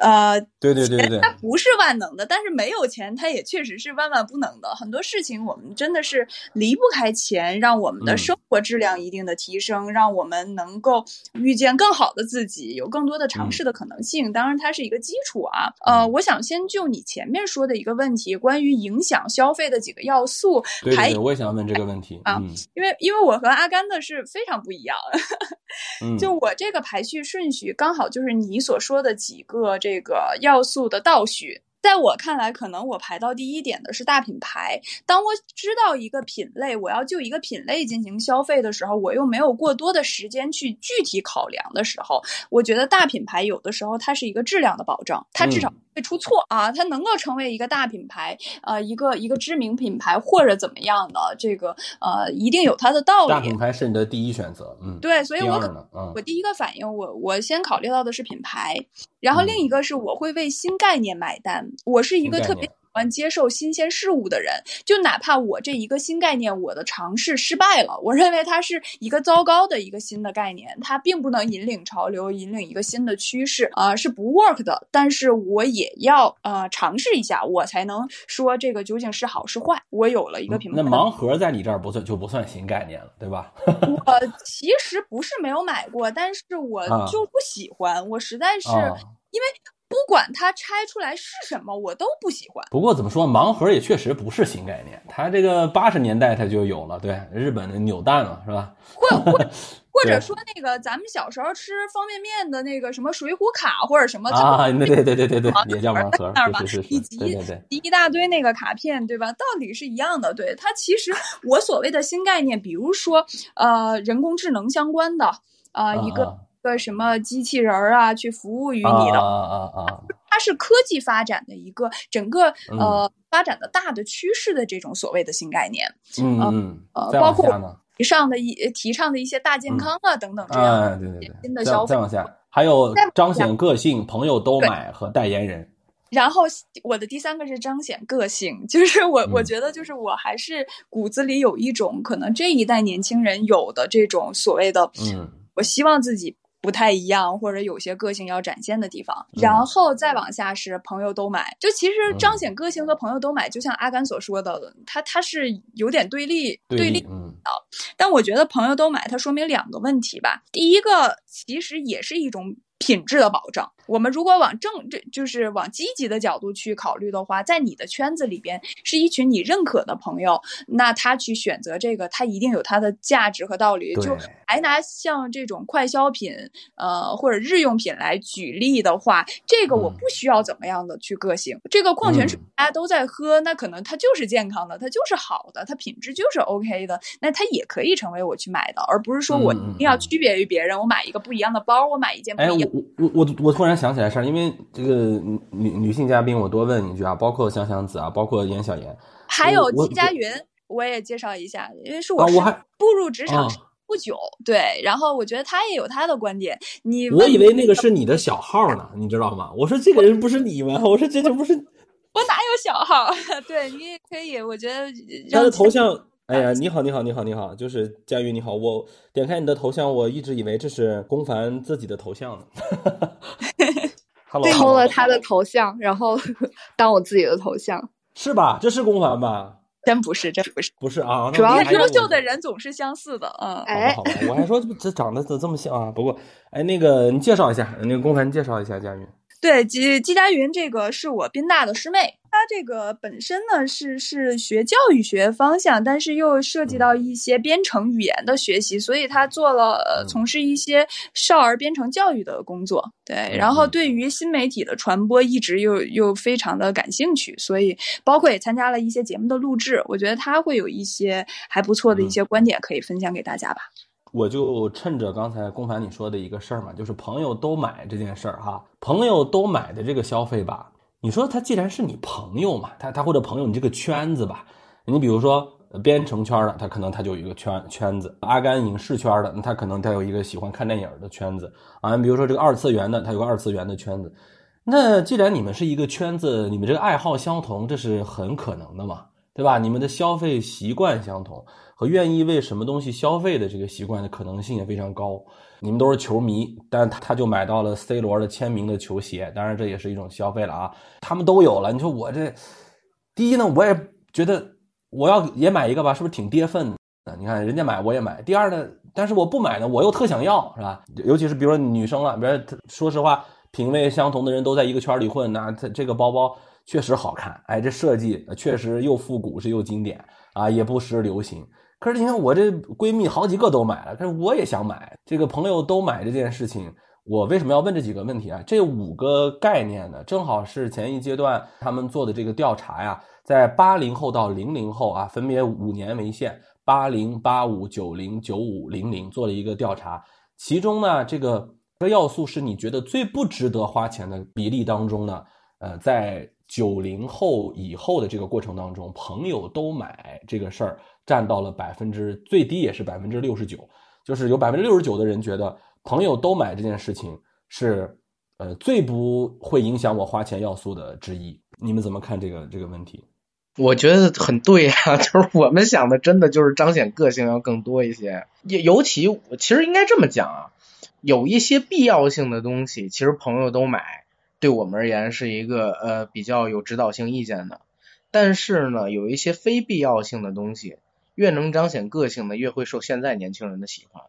呃，对对对对对它不是万能的，但是没有钱，它也确实是万万不能的。很多事情我们真的是离不开钱，让我们的嗯生活质量一定的提升，让我们能够遇见更好的自己，有更多的尝试的可能性。当然，它是一个基础啊。呃，嗯我想先就你前面说的一个问题，关于影响消费的几个要素，排对对对，我也想问这个问题。啊嗯因为因为我和阿甘的是非常不一样，嗯，就我这个排序顺序刚好就是你所说的几个这这个要素的倒叙。在我看来，可能我排到第一点的是大品牌。当我知道一个品类，我要就一个品类进行消费的时候，我又没有过多的时间去具体考量的时候，我觉得大品牌有的时候它是一个质量的保障，它至少会出错、啊，它能够成为一个大品牌，呃，一个一个知名品牌或者怎么样的，这个呃，一定有它的道理。大品牌是你的第一选择。嗯，对，所以我可我第一个反应，我我先考虑到的是品牌，然后另一个是我会为新概念买单。我是一个特别喜欢接受新鲜事物的人，就哪怕我这一个新概念我的尝试失败了，我认为它是一个糟糕的一个新的概念，它并不能引领潮流，引领一个新的趋势啊、是不 work 的。但是我也要呃尝试一下，我才能说这个究竟是好是坏。我有了一个品牌那盲盒在你这儿不算就不算新概念了，对吧？我其实不是没有买过，但是我啊就不喜欢，我实在是、啊，因为不管它拆出来是什么，我都不喜欢。不过怎么说，盲盒也确实不是新概念，它这个八十年代它就有了，对，日本的扭蛋嘛，是吧？或或 或者说那个咱们小时候吃方便面的那个什么水浒卡或者什么，啊，就对对对对对对，也叫盲盒那儿嘛，是是是是，以及一大堆那个卡片，对吧？道理是一样的。对它其实我所谓的新概念，比如说呃人工智能相关的呃、一个个什么机器人儿啊，去服务于啊你的。啊啊啊，它是科技发展的一个整个嗯呃发展的大的趋势的这种所谓的新概念，嗯嗯，呃，包括往下呢？提倡的一提倡的一些大健康啊等等这样对对对，新的消费再再。往下，还有彰显个性，朋友都买和代言人，然后我的第三个是彰显个性，就是我我嗯觉得就是我还是骨子里有一种可能这一代年轻人有的这种所谓的，嗯，我希望自己。不太一样，或者有些个性要展现的地方，嗯然后再往下是朋友都买。就其实嗯彰显个性和朋友都买，就像阿甘所说的，他他是有点对立对立的但我觉得朋友都买，它说明两个问题吧。第一个，其实也是一种品质的保障。我们如果往正这就是往积极的角度去考虑的话，在你的圈子里边是一群你认可的朋友，那他去选择这个，他一定有他的价值和道理。就还拿像这种快消品，呃或者日用品来举例的话，这个我嗯不需要怎么样的去个性。这个矿泉水嗯大家都在喝，那可能它就是健康的，它就是好的，它品质就是 OK 的，那它也可以成为我去买的，而不是说我一定要区别于别人，我买一个不一样的包，我买一件不哎，一样。我我我我突然想起来事儿，因为这个女女女性嘉宾，我多问一句啊，包括香香子啊，包括严小妍还有我季佳云，我也介绍一下，因为是啊，我是我还步入职场啊，不久，对，然后我觉得他也有他的观点。你我以为那个是你的小号呢，你知道吗？我说这个人不是你吗？我说这就不是我哪有小号？对你也可以，我觉得他的头像。哎呀，你好，你好，你好，你好，就是佳宇，你好。我点开你的头像，我一直以为这是龚凡自己的头像呢。Hello，偷了他的头像，然后 当我自己的头像。是吧？这是龚凡吧？真不是，真不是。不是啊，主要优秀的人总是相似的，嗯。哎好吧，我还说这长得怎么这么像啊？不过，哎，那个你介绍一下，那个龚凡介绍一下佳宇。对，季季佳云这个是我宾大的师妹，她这个本身呢是是学教育学方向，但是又涉及到一些编程语言的学习，所以他做了、呃、嗯从事一些少儿编程教育的工作。对，嗯然后对于新媒体的传播一直又又非常的感兴趣，所以包括也参加了一些节目的录制，我觉得他会有一些还不错的一嗯些观点可以分享给大家吧。我就趁着刚才龚凡你说的一个事儿嘛，就是朋友都买这件事儿哈，朋友都买的这个消费吧，你说他既然是你朋友嘛，他他或者朋友你这个圈子吧，你比如说编程圈的，他可能他就有一个圈圈子；阿甘影视圈的，他可能他有一个喜欢看电影的圈子啊。比如说这个二次元的，他有个二次元的圈子。那既然你们是一个圈子，你们这个爱好相同，这是很可能的嘛。对吧？你们的消费习惯相同，和愿意为什么东西消费的这个习惯的可能性也非常高。你们都是球迷，但他他就买到了 C 罗的签名的球鞋，当然这也是一种消费了啊。他们都有了，你说我这，第一呢，我也觉得我要也买一个吧，是不是挺跌份的？你看人家买我也买。第二呢，但是我不买呢，我又特想要，是吧？尤其是比如说女生了，比如说实话，品味相同的人都在一个圈里混，那这这个包包确实好看，哎，这设计确实又复古是又经典啊，也不失流行。可是你看，我这闺蜜好几个都买了，可是我也想买。这个朋友都买这件事情，我为什么要问这几个问题啊？这五个概念呢，正好是前一阶段他们做的这个调查呀，在八零后到零零后啊，分别五年为限，八零、八五、九零、九五、零零做了一个调查。其中呢，这个个要素是你觉得最不值得花钱的比例当中呢，呃，在九零后以后的这个过程当中，朋友都买这个事儿。占到了百分之最低也是百分之六十九，就是有百分之六十九的人觉得朋友都买这件事情是，呃，最不会影响我花钱要素的之一。你们怎么看这个这个问题？我觉得很对啊，就是我们想的真的就是彰显个性要更多一些。尤尤其其实应该这么讲啊，有一些必要性的东西，其实朋友都买，对我们而言是一个呃比较有指导性意见的。但是呢，有一些非必要性的东西。越能彰显个性的，越会受现在年轻人的喜欢。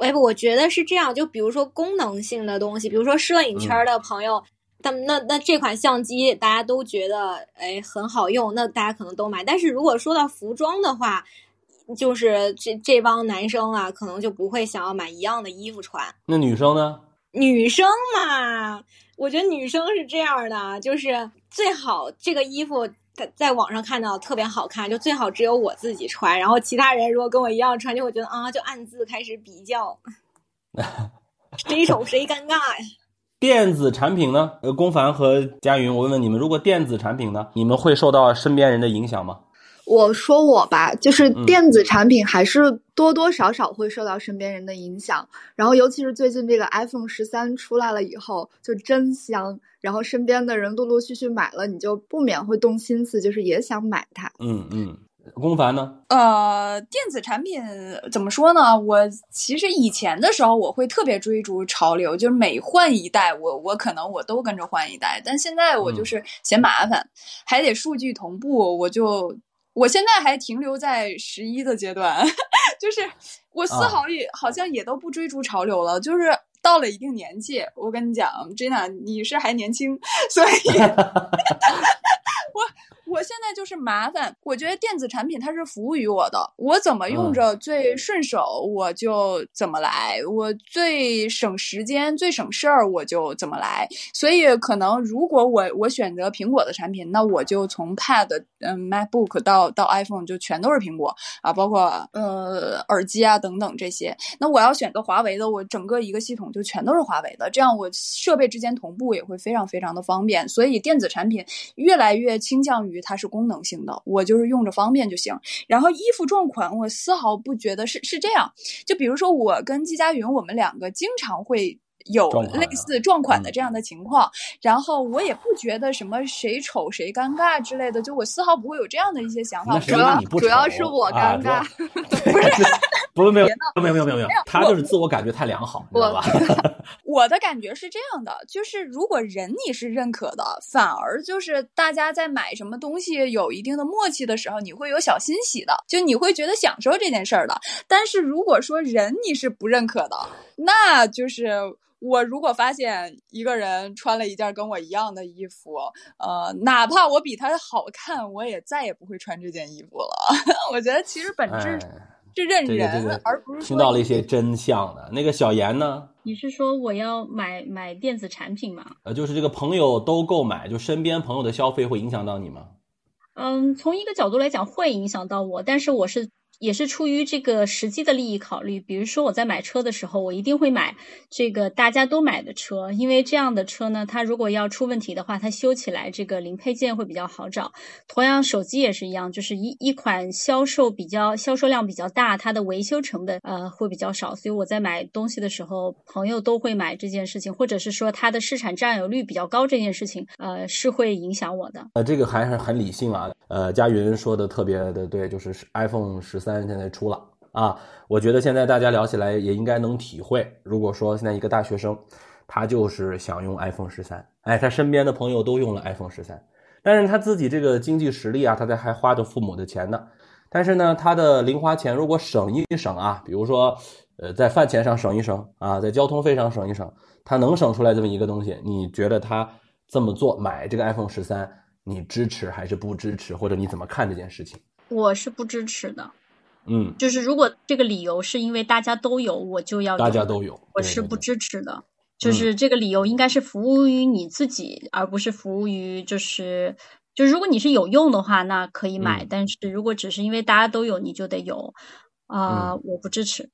哎，我觉得是这样。就比如说功能性的东西，比如说摄影圈的朋友，他们那那这款相机大家都觉得哎很好用，那大家可能都买。但是如果说到服装的话，就是这这帮男生啊，可能就不会想要买一样的衣服穿。那女生呢？女生嘛，我觉得女生是这样的，就是最好这个衣服。在在网上看到特别好看，就最好只有我自己穿，然后其他人如果跟我一样穿，就会觉得啊，就暗自开始比较，谁丑谁尴尬呀。电子产品呢？呃，龚凡和佳云，我问问你们，如果电子产品呢，你们会受到身边人的影响吗？我说我吧，就是电子产品还是多多少少会受到身边人的影响，然后尤其是最近这个 iPhone 十三出来了以后，就真香，然后身边的人陆陆续续买了，你就不免会动心思，就是也想买它。嗯嗯，龚凡呢？呃，电子产品怎么说呢？我其实以前的时候我会特别追逐潮流，就是每换一代，我我可能我都跟着换一代，但现在我就是嫌麻烦，还得数据同步，我就。我现在还停留在十一的阶段，就是我丝毫也好像也都不追逐潮流了，就是到了一定年纪，我跟你讲，Jina，你是还年轻，所以，我。我现在就是麻烦，我觉得电子产品它是服务于我的，我怎么用着最顺手，我就怎么来，我最省时间、最省事儿，我就怎么来。所以可能如果我我选择苹果的产品，那我就从 Pad、嗯 MacBook 到到 iPhone 就全都是苹果啊，包括呃耳机啊等等这些。那我要选择华为的，我整个一个系统就全都是华为的，这样我设备之间同步也会非常非常的方便。所以电子产品越来越倾向于。它是功能性的，我就是用着方便就行。然后衣服撞款，我丝毫不觉得是是这样。就比如说我跟季佳云，我们两个经常会。有类似撞款的这样的情况，然后我也不觉得什么谁丑谁尴尬之类的，就我丝毫不会有这样的一些想法。主要主要是我尴尬，不是，不是没有没有没有没有没有，他就是自我感觉太良好，知道吧？我的感觉是这样的，就是如果人你是认可的，反而就是大家在买什么东西有一定的默契的时候，你会有小欣喜的，就你会觉得享受这件事儿的。但是如果说人你是不认可的，那就是。我如果发现一个人穿了一件跟我一样的衣服，呃，哪怕我比他好看，我也再也不会穿这件衣服了。我觉得其实本质是认人，而不是听到了一些真相的。那个小严呢？你是说我要买买电子产品吗？呃，就是这个朋友都购买，就身边朋友的消费会影响到你吗？嗯，从一个角度来讲会影响到我，但是我是。也是出于这个实际的利益考虑。比如说我在买车的时候，我一定会买这个大家都买的车，因为这样的车呢，它如果要出问题的话，它修起来这个零配件会比较好找。同样，手机也是一样，就是一一款销售比较销售量比较大，它的维修成本呃会比较少。所以我在买东西的时候，朋友都会买这件事情，或者是说它的市场占有率比较高这件事情，呃是会影响我的。呃，这个还是很理性啊。呃，佳云说的特别的对，就是 iPhone 十三现在出了啊，我觉得现在大家聊起来也应该能体会。如果说现在一个大学生，他就是想用 iPhone 十三，哎，他身边的朋友都用了 iPhone 十三，但是他自己这个经济实力啊，他在还花着父母的钱呢。但是呢，他的零花钱如果省一省啊，比如说，呃，在饭钱上省一省啊，在交通费上省一省，他能省出来这么一个东西，你觉得他这么做买这个 iPhone 十三，你支持还是不支持，或者你怎么看这件事情？我是不支持的。嗯，就是如果这个理由是因为大家都有，我就要大家都有，我是不支持的。嗯就是这个理由应该是服务于你自己，而不是服务于就是就如果你是有用的话，那可以买。嗯但是如果只是因为大家都有，你就得有，啊、我不支持。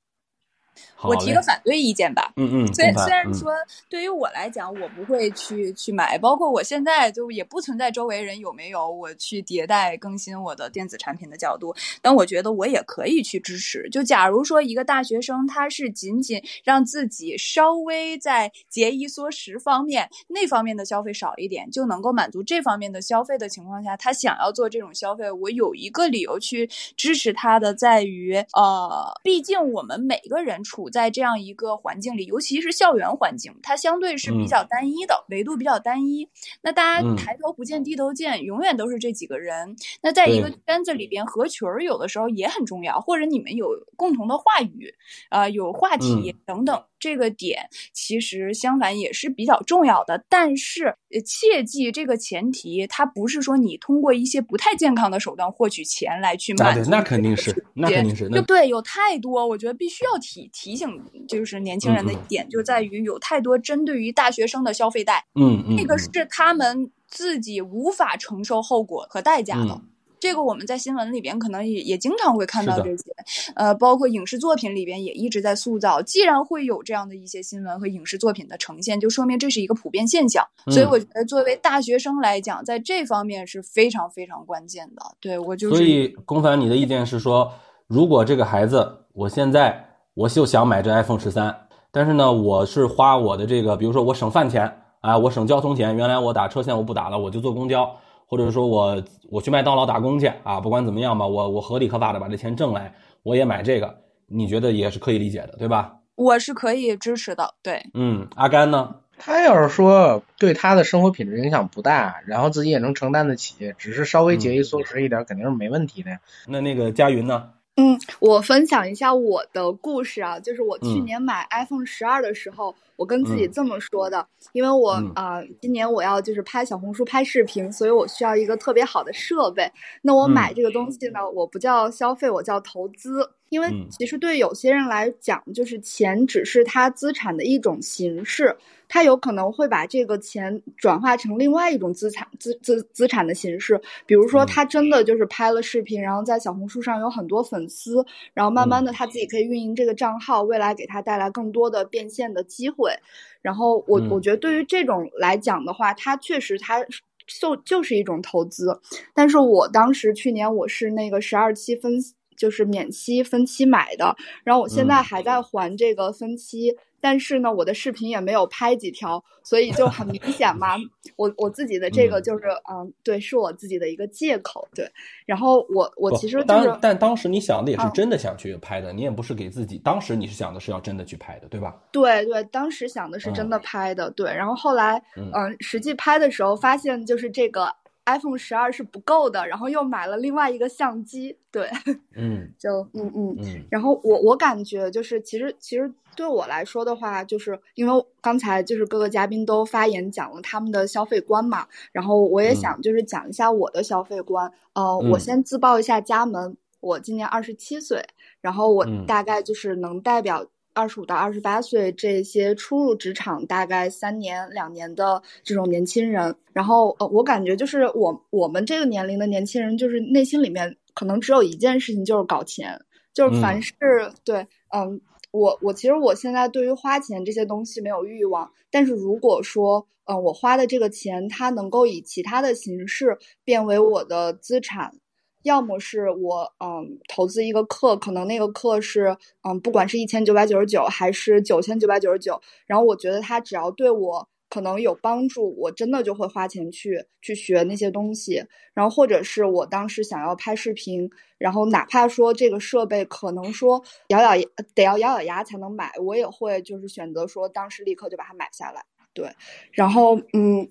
好我提个反对意见吧。嗯嗯，虽虽然说对于我来讲，我不会去去买，包括我现在就也不存在周围人有没有我去迭代更新我的电子产品的角度，但我觉得我也可以去支持。就假如说一个大学生，他是仅仅让自己稍微在节衣缩食方面那方面的消费少一点，就能够满足这方面的消费的情况下，他想要做这种消费，我有一个理由去支持他的，在于呃，毕竟我们每个人处在这样一个环境里，尤其是校园环境，它相对是比较单一的，维度比较单一。那大家嗯抬头不见低头见，永远都是这几个人。那在一个圈子里边合群儿，有的时候也很重要，或者你们有共同的话语，啊、有话题嗯等等。这个点其实相反也是比较重要的，但是呃，切记这个前提，它不是说你通过一些不太健康的手段获取钱来去买对，那肯定是，那肯定是，那就对，有太多，我觉得必须要提提醒，就是年轻人的嗯嗯。点就在于有太多针对于大学生的消费贷，嗯嗯，嗯。这个是他们自己无法承受后果和代价的。嗯这个我们在新闻里边可能也也经常会看到这些，呃，包括影视作品里边也一直在塑造。既然会有这样的一些新闻和影视作品的呈现，就说明这是一个普遍现象。所以嗯我觉得作为大学生来讲，在这方面是非常非常关键的。对我就是，所以，龚凡，你的意见是说，如果这个孩子，我现在我就想买这 iPhone 十三，但是呢，我是花我的这个，比如说我省饭钱啊，我省交通钱，原来我打车现在我不打了，我就坐公交，或者说我我去麦当劳打工去啊，不管怎么样吧，我我合理合法的把这钱挣来，我也买这个，你觉得也是可以理解的，对吧？我是可以支持的。对，嗯，阿甘呢？他要是说对他的生活品质影响不大，然后自己也能承担得起，只是稍微节衣缩食一点，肯定是没问题的呀。那那个佳云呢？嗯，我分享一下我的故事啊，就是我去嗯年买 iPhone 十二的时候，我跟自己嗯这么说的，因为我嗯啊、呃今年我要就是拍小红书、拍视频，所以我需要一个特别好的设备。那我买嗯这个东西呢，我不叫消费，我叫投资。因为嗯。其实对有些人来讲，就是钱只是他资产的一种形式，他有可能会把这个钱转化成另外一种资产资资资产的形式，比如说嗯。他真的就是拍了视频，然后在小红书上有很多粉丝，然后慢慢的他自己可以运营这个账号，未来给他带来更多的变现的机会。然后我嗯。我觉得对于这种来讲的话，他确实它是就就是一种投资。但是我当时去年我是那个十二期分就是免息分期买的，然后我现在嗯还在还这个分期。但是呢，我的视频也没有拍几条，所以就很明显嘛，我我自己的这个嗯就是，嗯，对，是我自己的一个借口，对。然后我我其实就当是，但当时你想的也是嗯真的想去拍的，你也不是给自己，当时你是想的是要真的去拍的，对吧？对对，当时想的是真嗯的拍的，对。然后后来，嗯嗯、实际拍的时候发现就是这个 iPhone 十二是不够的，然后又买了另外一个相机，对，嗯就嗯嗯。嗯然后我我感觉就是，其实其实对我来说的话，就是因为刚才就是各个嘉宾都发言讲了他们的消费观嘛，然后我也嗯想就是讲一下我的消费观。呃，我嗯先自报一下家门，我今年二十七岁，然后我嗯大概就是能代表二十五到二十八岁这些初入职场大概三年两年的这种年轻人。然后呃，我感觉就是我我们这个年龄的年轻人，就是内心里面可能只有一件事情，就是搞钱。就是凡是、对，嗯，我我其实我现在对于花钱这些东西没有欲望，但是如果说，嗯，我花的这个钱它能够以其他的形式变为我的资产。要么是我嗯投资一个课，可能那个课是嗯不管是一千九百九十九还是九千九百九十九，然后我觉得它只要对我可能有帮助，我真的就会花钱去去学那些东西。然后或者是我当时想要拍视频，然后哪怕说这个设备可能说咬咬得要咬咬牙才能买，我也会就是选择说当时立刻就把它买下来。对，然后嗯，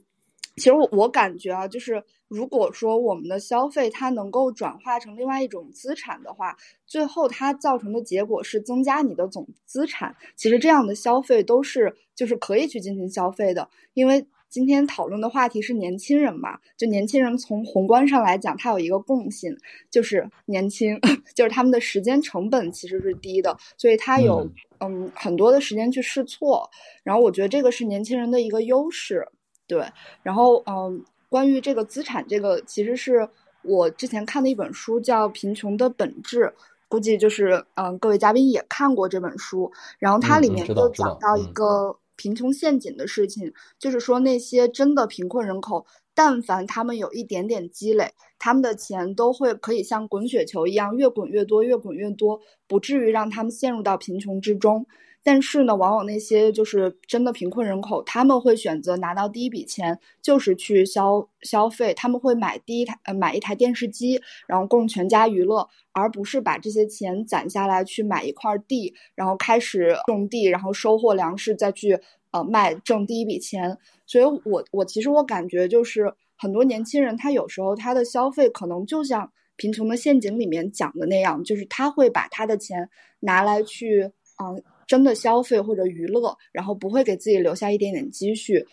其实我我感觉啊，就是。如果说我们的消费它能够转化成另外一种资产的话，最后它造成的结果是增加你的总资产。其实这样的消费都是就是可以去进行消费的，因为今天讨论的话题是年轻人嘛，就年轻人从宏观上来讲，它有一个共性，就是年轻，就是他们的时间成本其实是低的，所以他有嗯很多的时间去试错。然后我觉得这个是年轻人的一个优势，对。然后嗯。关于这个资产，这个其实是我之前看的一本书，叫《贫穷的本质》，估计就是嗯，各位嘉宾也看过这本书。然后它里面就讲到一个贫穷陷阱的事情，就是说那些真的贫困人口，但凡他们有一点点积累，他们的钱都会可以像滚雪球一样越滚越多，越滚越多，不至于让他们陷入到贫穷之中。但是呢，往往那些就是真的贫困人口，他们会选择拿到第一笔钱就是去消消费，他们会买第一台呃买一台电视机，然后供全家娱乐，而不是把这些钱攒下来去买一块地，然后开始种地，然后收获粮食，再去呃卖挣第一笔钱。所以我我其实我感觉就是很多年轻人他有时候他的消费可能就像《贫穷的陷阱》里面讲的那样，就是他会把他的钱拿来去嗯。真的消费或者娱乐，然后不会给自己留下一点点积蓄，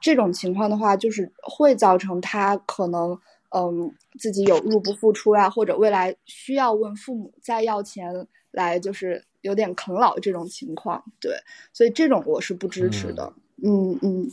这种情况的话，就是会造成他可能嗯自己有入不敷出啊，或者未来需要问父母再要钱来，就是有点啃老这种情况。对，所以这种我是不支持的。嗯嗯嗯，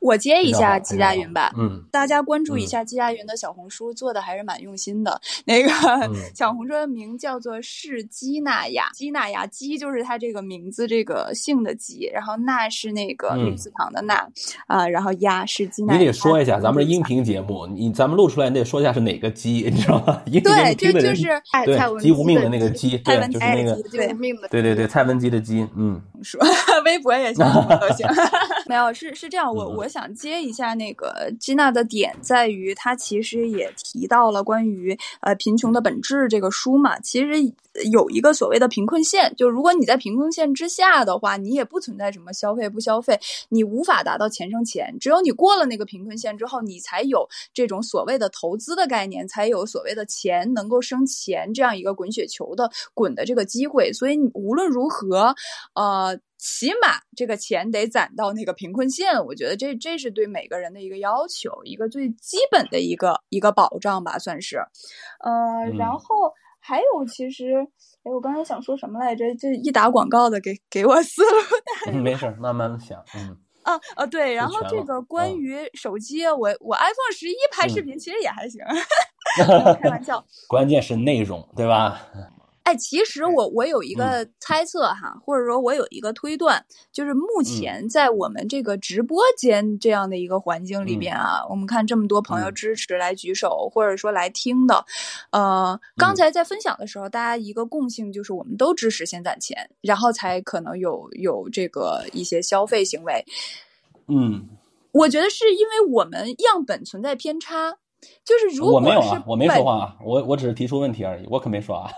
我接一下季佳云吧。嗯，大家关注一下季佳云的小红书，做的还是蛮用心的。那个 小红书的名叫做是基娜雅，基娜雅基就是他这个名字这个姓的基，然后娜是那个女字旁的娜啊，然后雅是基娜。你得说一下，咱们是音频节目，你咱们录出来你得说一下是哪个鸡，你知道吗？对，这就是对鸡无命的那个鸡，对，就是那个对对对对蔡文姬的姬，嗯，说微博也行，都行。没有，是是这样，我我想接一下那个吉娜的点，在于她其实也提到了关于呃贫穷的本质这个书嘛，其实有一个所谓的贫困线，就如果你在贫困线之下的话，你也不存在什么消费不消费，你无法达到钱生钱，只有你过了那个贫困线之后，你才有这种所谓的投资的概念，才有所谓的钱能够生钱这样一个滚雪球的滚的这个机会，所以你无论如何，呃。起码这个钱得攒到那个贫困线，我觉得这这是对每个人的一个要求，一个最基本的一个一个保障吧，算是。呃，然后还有其实，哎，我刚才想说什么来着？这一打广告的给给我思路。没事，慢慢想。嗯。啊啊，对，然后这个关于手机，我我 iPhone 十一拍视频其实也还行，开玩笑。关键是内容，对吧？哎，其实我我有一个猜测哈，或者说我有一个推断，就是目前在我们这个直播间这样的一个环境里边啊，我们看这么多朋友支持来举手，或者说来听的，呃，刚才在分享的时候，大家一个共性就是我们都支持先攒钱，然后才可能有有这个一些消费行为。嗯，我觉得是因为我们样本存在偏差。就是如果我没有啊，我没说话啊，我我只是提出问题而已，我可没说啊。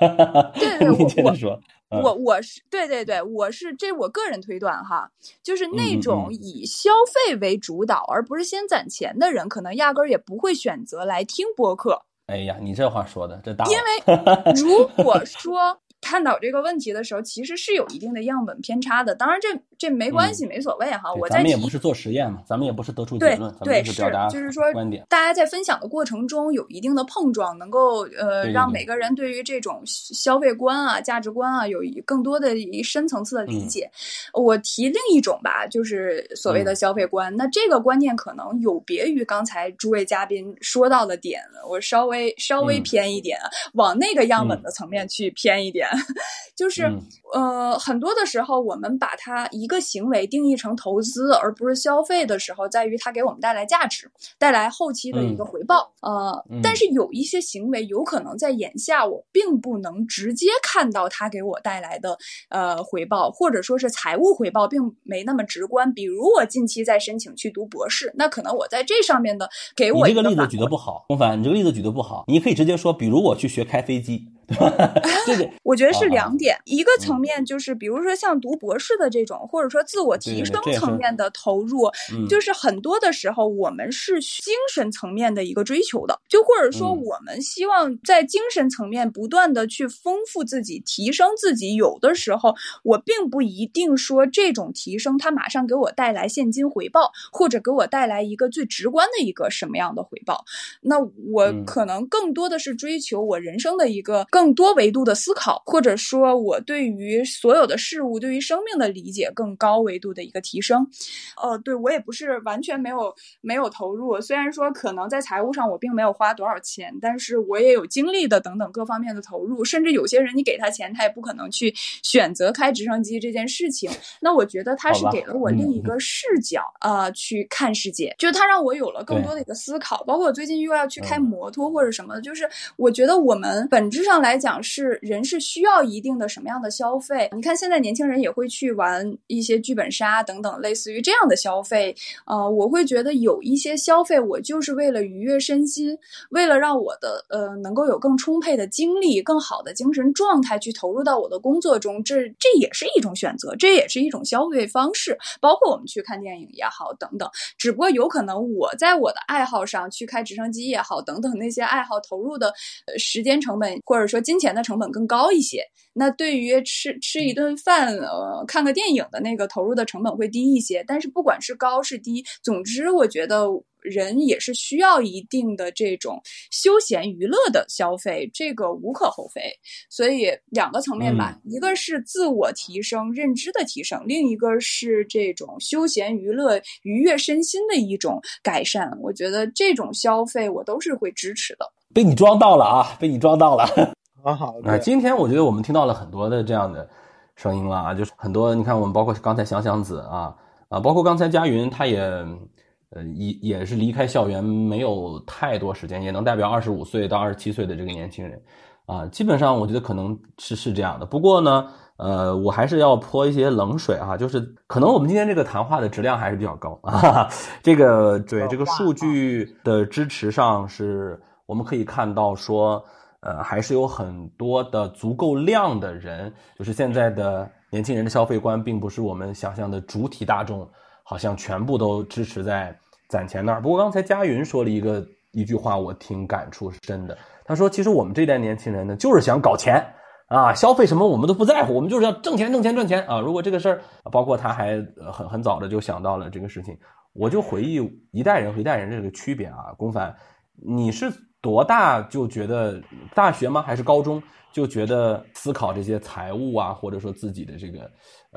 对对，你接着说。我我是对对对，我是这我个人推断哈，就是那种以消费为主导而不是先攒钱的人，可能压根儿也不会选择来听播客。哎呀，你这话说的这大。因为 如果说。探讨这个问题的时候，其实是有一定的样本偏差的。当然，这这没关系，没所谓哈。我咱们也不是做实验嘛，咱们也不是得出结论，咱们是表达就是说观点。大家在分享的过程中有一定的碰撞，能够呃让每个人对于这种消费观啊、价值观啊有更多的一深层次的理解。我提另一种吧，就是所谓的消费观。那这个观念可能有别于刚才诸位嘉宾说到的点，我稍微稍微偏一点，往那个样本的层面去偏一点。就是、嗯呃，很多的时候我们把它一个行为定义成投资，而不是消费的时候，在于它给我们带来价值，带来后期的一个嗯回报。呃，嗯但是有一些行为有可能在眼下我并不能直接看到它给我带来的呃回报，或者说是财务回报并没那么直观。比如我近期在申请去读博士，那可能我在这上面的给你我这个例子举得不好，龚凡，你这个例子举得不好，你可以直接说，比如我去学开飞机，对吧？这个我觉得是啊两点，一个层嗯面就是，比如说像读博士的这种，或者说自我提升层面的投入，嗯就是很多的时候我们是精神层面的一个追求的，就或者说嗯我们希望在精神层面不断的去丰富自己、提升自己。有的时候我并不一定说这种提升它马上给我带来现金回报，或者给我带来一个最直观的一个什么样的回报。那我嗯可能更多的是追求我人生的一个更多维度的思考，或者说我对于所有的事物、对于生命的理解更高维度的一个提升。呃，对我也不是完全没有没有投入，虽然说可能在财务上我并没有花多少钱，但是我也有精力的等等各方面的投入，甚至有些人你给他钱，他也不可能去选择开直升机这件事情。那我觉得他是给了我嗯另一个视角啊、呃去看世界，就是他让我有了更多的一个思考。包括我最近又要去开嗯摩托或者什么的，就是我觉得我们本质上来来讲是人是需要一定的什么样的消费。你看现在年轻人也会去玩一些剧本杀等等，类似于这样的消费。呃，我会觉得有一些消费，我就是为了愉悦身心，为了让我的呃能够有更充沛的精力、更好的精神状态去投入到我的工作中，这这也是一种选择，这也是一种消费方式。包括我们去看电影也好，等等。只不过有可能我在我的爱好上去开直升机也好，等等那些爱好投入的呃时间成本或者说金钱的成本更高一些。那对于吃吃一顿饭，呃，看个电影的那个投入的成本会低一些。但是不管是高是低，总之我觉得人也是需要一定的这种休闲娱乐的消费，这个无可厚非。所以两个层面吧，一个是自我提升、认知的提升，另一个是这种休闲娱乐、愉悦身心的一种改善。我觉得这种消费我都是会支持的。被你装到了啊，被你装到了。很好，啊，对今天我觉得我们听到了很多的这样的声音了啊，就是很多，你看我们包括刚才想想子啊啊，包括刚才佳云，他也呃也也是离开校园没有太多时间，也能代表二十五岁到二十七岁的这个年轻人啊，基本上我觉得可能是是这样的。不过呢，呃，我还是要泼一些冷水啊，就是可能我们今天这个谈话的质量还是比较高啊，这个对这个数据的支持上是我们可以看到说。呃，还是有很多的足够量的人，就是现在的年轻人的消费观，并不是我们想象的主体大众，好像全部都支持在攒钱那儿。不过刚才佳云说了一个一句话，我挺感触深的。他说，其实我们这代年轻人呢，就是想搞钱啊，消费什么我们都不在乎，我们就是要挣钱、挣钱、赚钱啊。如果这个事儿，包括他还很很早的就想到了这个事情，我就回忆一代人和一代人这个区别啊。龚凡，你是？多大就觉得大学吗？还是高中就觉得思考这些财务啊，或者说自己的这个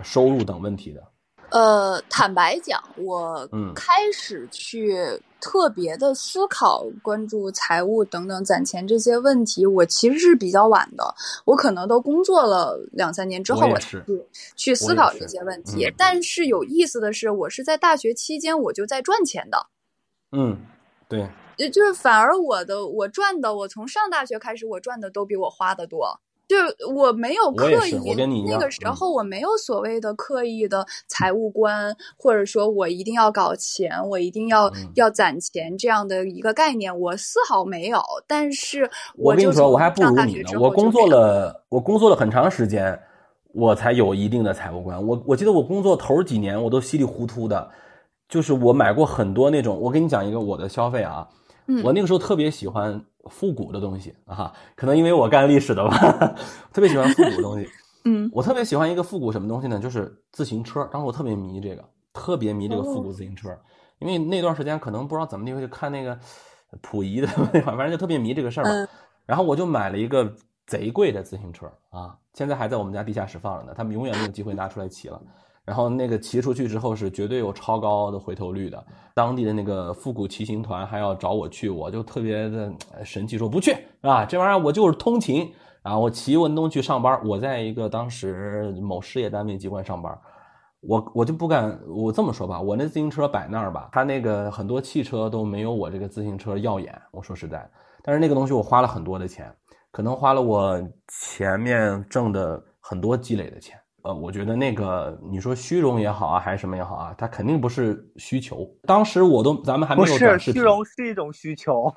收入等问题的？呃，坦白讲，我嗯开始去特别的思考、关注财务等等攒钱这些问题，我其实是比较晚的。我可能都工作了两三年之后，我才去去思考这些问题。嗯但是有意思的是，我是在大学期间我就在赚钱的。嗯，对。就就是反而我的我赚的，我从上大学开始，我赚的都比我花的多。就是我没有刻意，我跟你，那个时候我没有所谓的刻意的财务观，或者说我一定要搞钱，我一定要、嗯、要攒钱这样的一个概念，我丝毫没有。但是我跟你说，我还不如你呢。我工作了，了，我工作了很长时间，我才有一定的财务观。我我记得我工作头几年，我都稀里糊涂的，就是我买过很多那种。我跟你讲一个我的消费啊。嗯、我那个时候特别喜欢复古的东西啊，可能因为我干历史的吧，特别喜欢复古的东西。嗯，我特别喜欢一个复古什么东西呢？就是自行车。当时我特别迷这个，特别迷这个复古自行车，哦、因为那段时间可能不知道怎么地，就看那个溥仪的那反正就特别迷这个事儿嘛。嗯、然后我就买了一个贼贵的自行车啊，现在还在我们家地下室放着呢，他们永远没有机会拿出来骑了。然后那个骑出去之后是绝对有超高的回头率的，当地的那个复古骑行团还要找我去，我就特别的神气说不去啊，这玩意儿我就是通勤，啊，我骑文东去上班，我在一个当时某事业单位机关上班，我我就不敢，我这么说吧，我那自行车摆那儿吧，它那个很多汽车都没有我这个自行车耀眼。我说实在，但是那个东西我花了很多的钱，可能花了我前面挣的很多积累的钱。呃，我觉得那个你说虚荣也好啊，还是什么也好啊，它肯定不是需求。当时我都咱们还没不是有短视频虚荣是一种需求。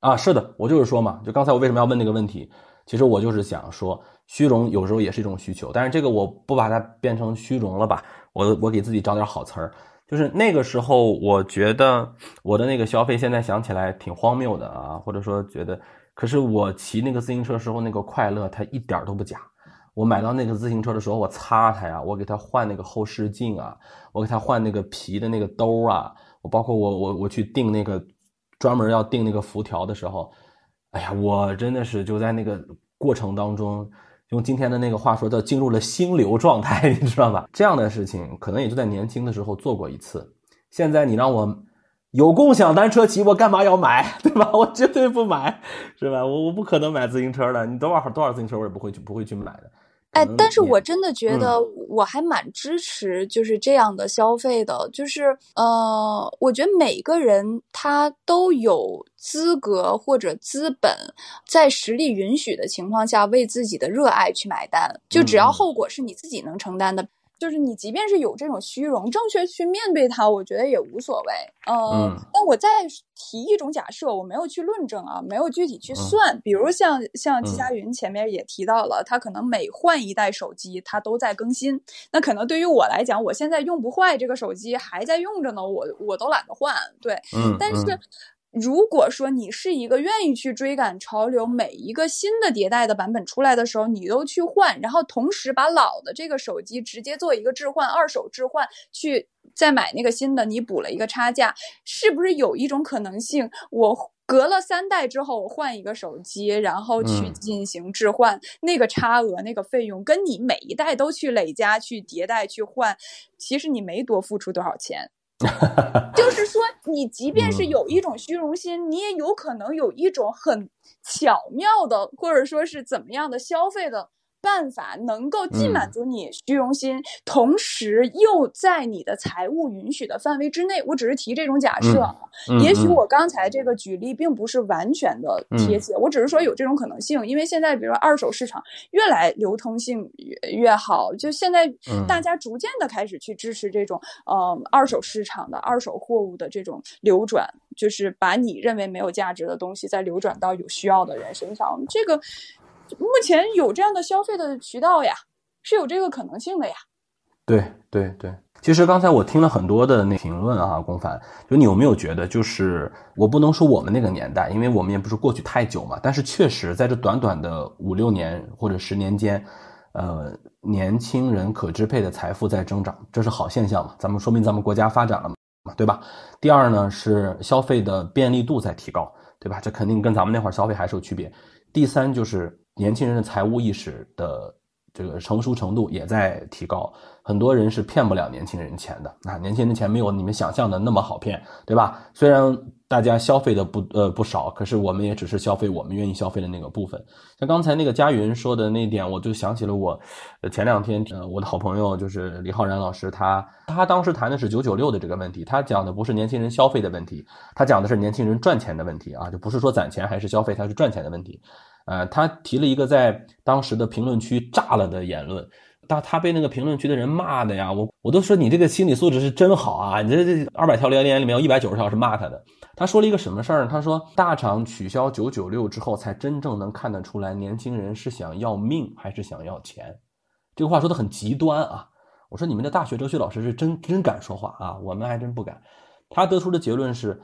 啊，是的，我就是说嘛，就刚才我为什么要问那个问题？其实我就是想说，虚荣有时候也是一种需求，但是这个我不把它变成虚荣了吧？我我给自己找点好词儿，就是那个时候，我觉得我的那个消费，现在想起来挺荒谬的啊，或者说觉得，可是我骑那个自行车时候那个快乐，它一点儿都不假。我买到那个自行车的时候，我擦它呀，我给它换那个后视镜啊，我给它换那个皮的那个兜啊，我包括我我我去订那个专门要订那个辐条的时候，哎呀，我真的是就在那个过程当中，用今天的那个话说，叫进入了心流状态，你知道吧？这样的事情可能也就在年轻的时候做过一次。现在你让我有共享单车骑，我干嘛要买，对吧？我绝对不买，是吧？我我不可能买自行车的，你多少多少自行车我也不会去不会去买的。哎但是我真的觉嗯得我还蛮支持就是这样的消费的，就是呃，我觉得每个人他都有资格或者资本，在实力允许的情况下，为自己的热爱去买单，就只要后果是你自己能承担的。就是你，即便是有这种虚荣，正确去面对它，我觉得也无所谓。呃，嗯但我再提一种假设，我没有去论证啊，没有具体去嗯算。比如像像季嗯佳云前面也提到了，他可能每换一代手机，他都在更新。那可能对于我来讲，我现在用不坏这个手机，还在用着呢，我我都懒得换。对，嗯，但是嗯如果说你是一个愿意去追赶潮流，每一个新的迭代的版本出来的时候，你都去换，然后同时把老的这个手机直接做一个置换，二手置换，去再买那个新的，你补了一个差价，是不是有一种可能性，我？隔了三代之后，我换一个手机，然后去嗯进行置换，那个差额、那个费用，跟你每一代都去累加、去迭代、去换，其实你没多付出多少钱。就是说，你即便是嗯。有一种虚荣心，你也有可能有一种很巧妙的，或者说是怎么样的消费的办法，能够既满嗯。足你虚荣心，同时又在你的财务允许的范围之内。我只是提这种假设也许我刚才这个举例并不是完全的贴嗯。切，我只是说有这种可能性，因为现在比如说二手市场越来流通性越越好，就现在嗯。大家逐渐的开始去支持这种呃二手市场的二手货物的这种流转，就是把你认为没有价值的东西再流转到有需要的人身上，这个目前有这样的消费的渠道呀，是有这个可能性的呀。对对对，其实刚才我听了很多的那评论啊，龚凡，就你有没有觉得，就是我不能说我们那个年代，因为我们也不是过去太久嘛，但是确实在这短短的五六年或者十年间，呃，年轻人可支配的财富在增长，这是好现象嘛？咱们说明咱们国家发展了嘛，对吧？第二呢是消费的便利度在提高，对吧？这肯定跟咱们那会儿消费还是有区别。第三就是年轻人的财务意识的这个成熟程度也在提高，很多人是骗不了年轻人钱的啊，年轻人钱没有你们想象的那么好骗，对吧？虽然大家消费的不呃不少，可是我们也只是消费我们愿意消费的那个部分。像刚才那个佳云说的那点，我就想起了我前两天呃我的好朋友就是李浩然老师，他他当时谈的是九九六的这个问题，他讲的不是年轻人消费的问题，他讲的是年轻人赚钱的问题啊，就不是说攒钱还是消费，他是赚钱的问题。呃，他提了一个在当时的评论区炸了的言论，他他被那个评论区的人骂的呀，我我都说你这个心理素质是真好啊！你这这二百条留言里面有一百九十条是骂他的。他说了一个什么事儿？他说大厂取消九九六之后，才真正能看得出来年轻人是想要命还是想要钱。这个话说的很极端啊！我说你们的大学哲学老师是真真敢说话啊，我们还真不敢。他得出的结论是，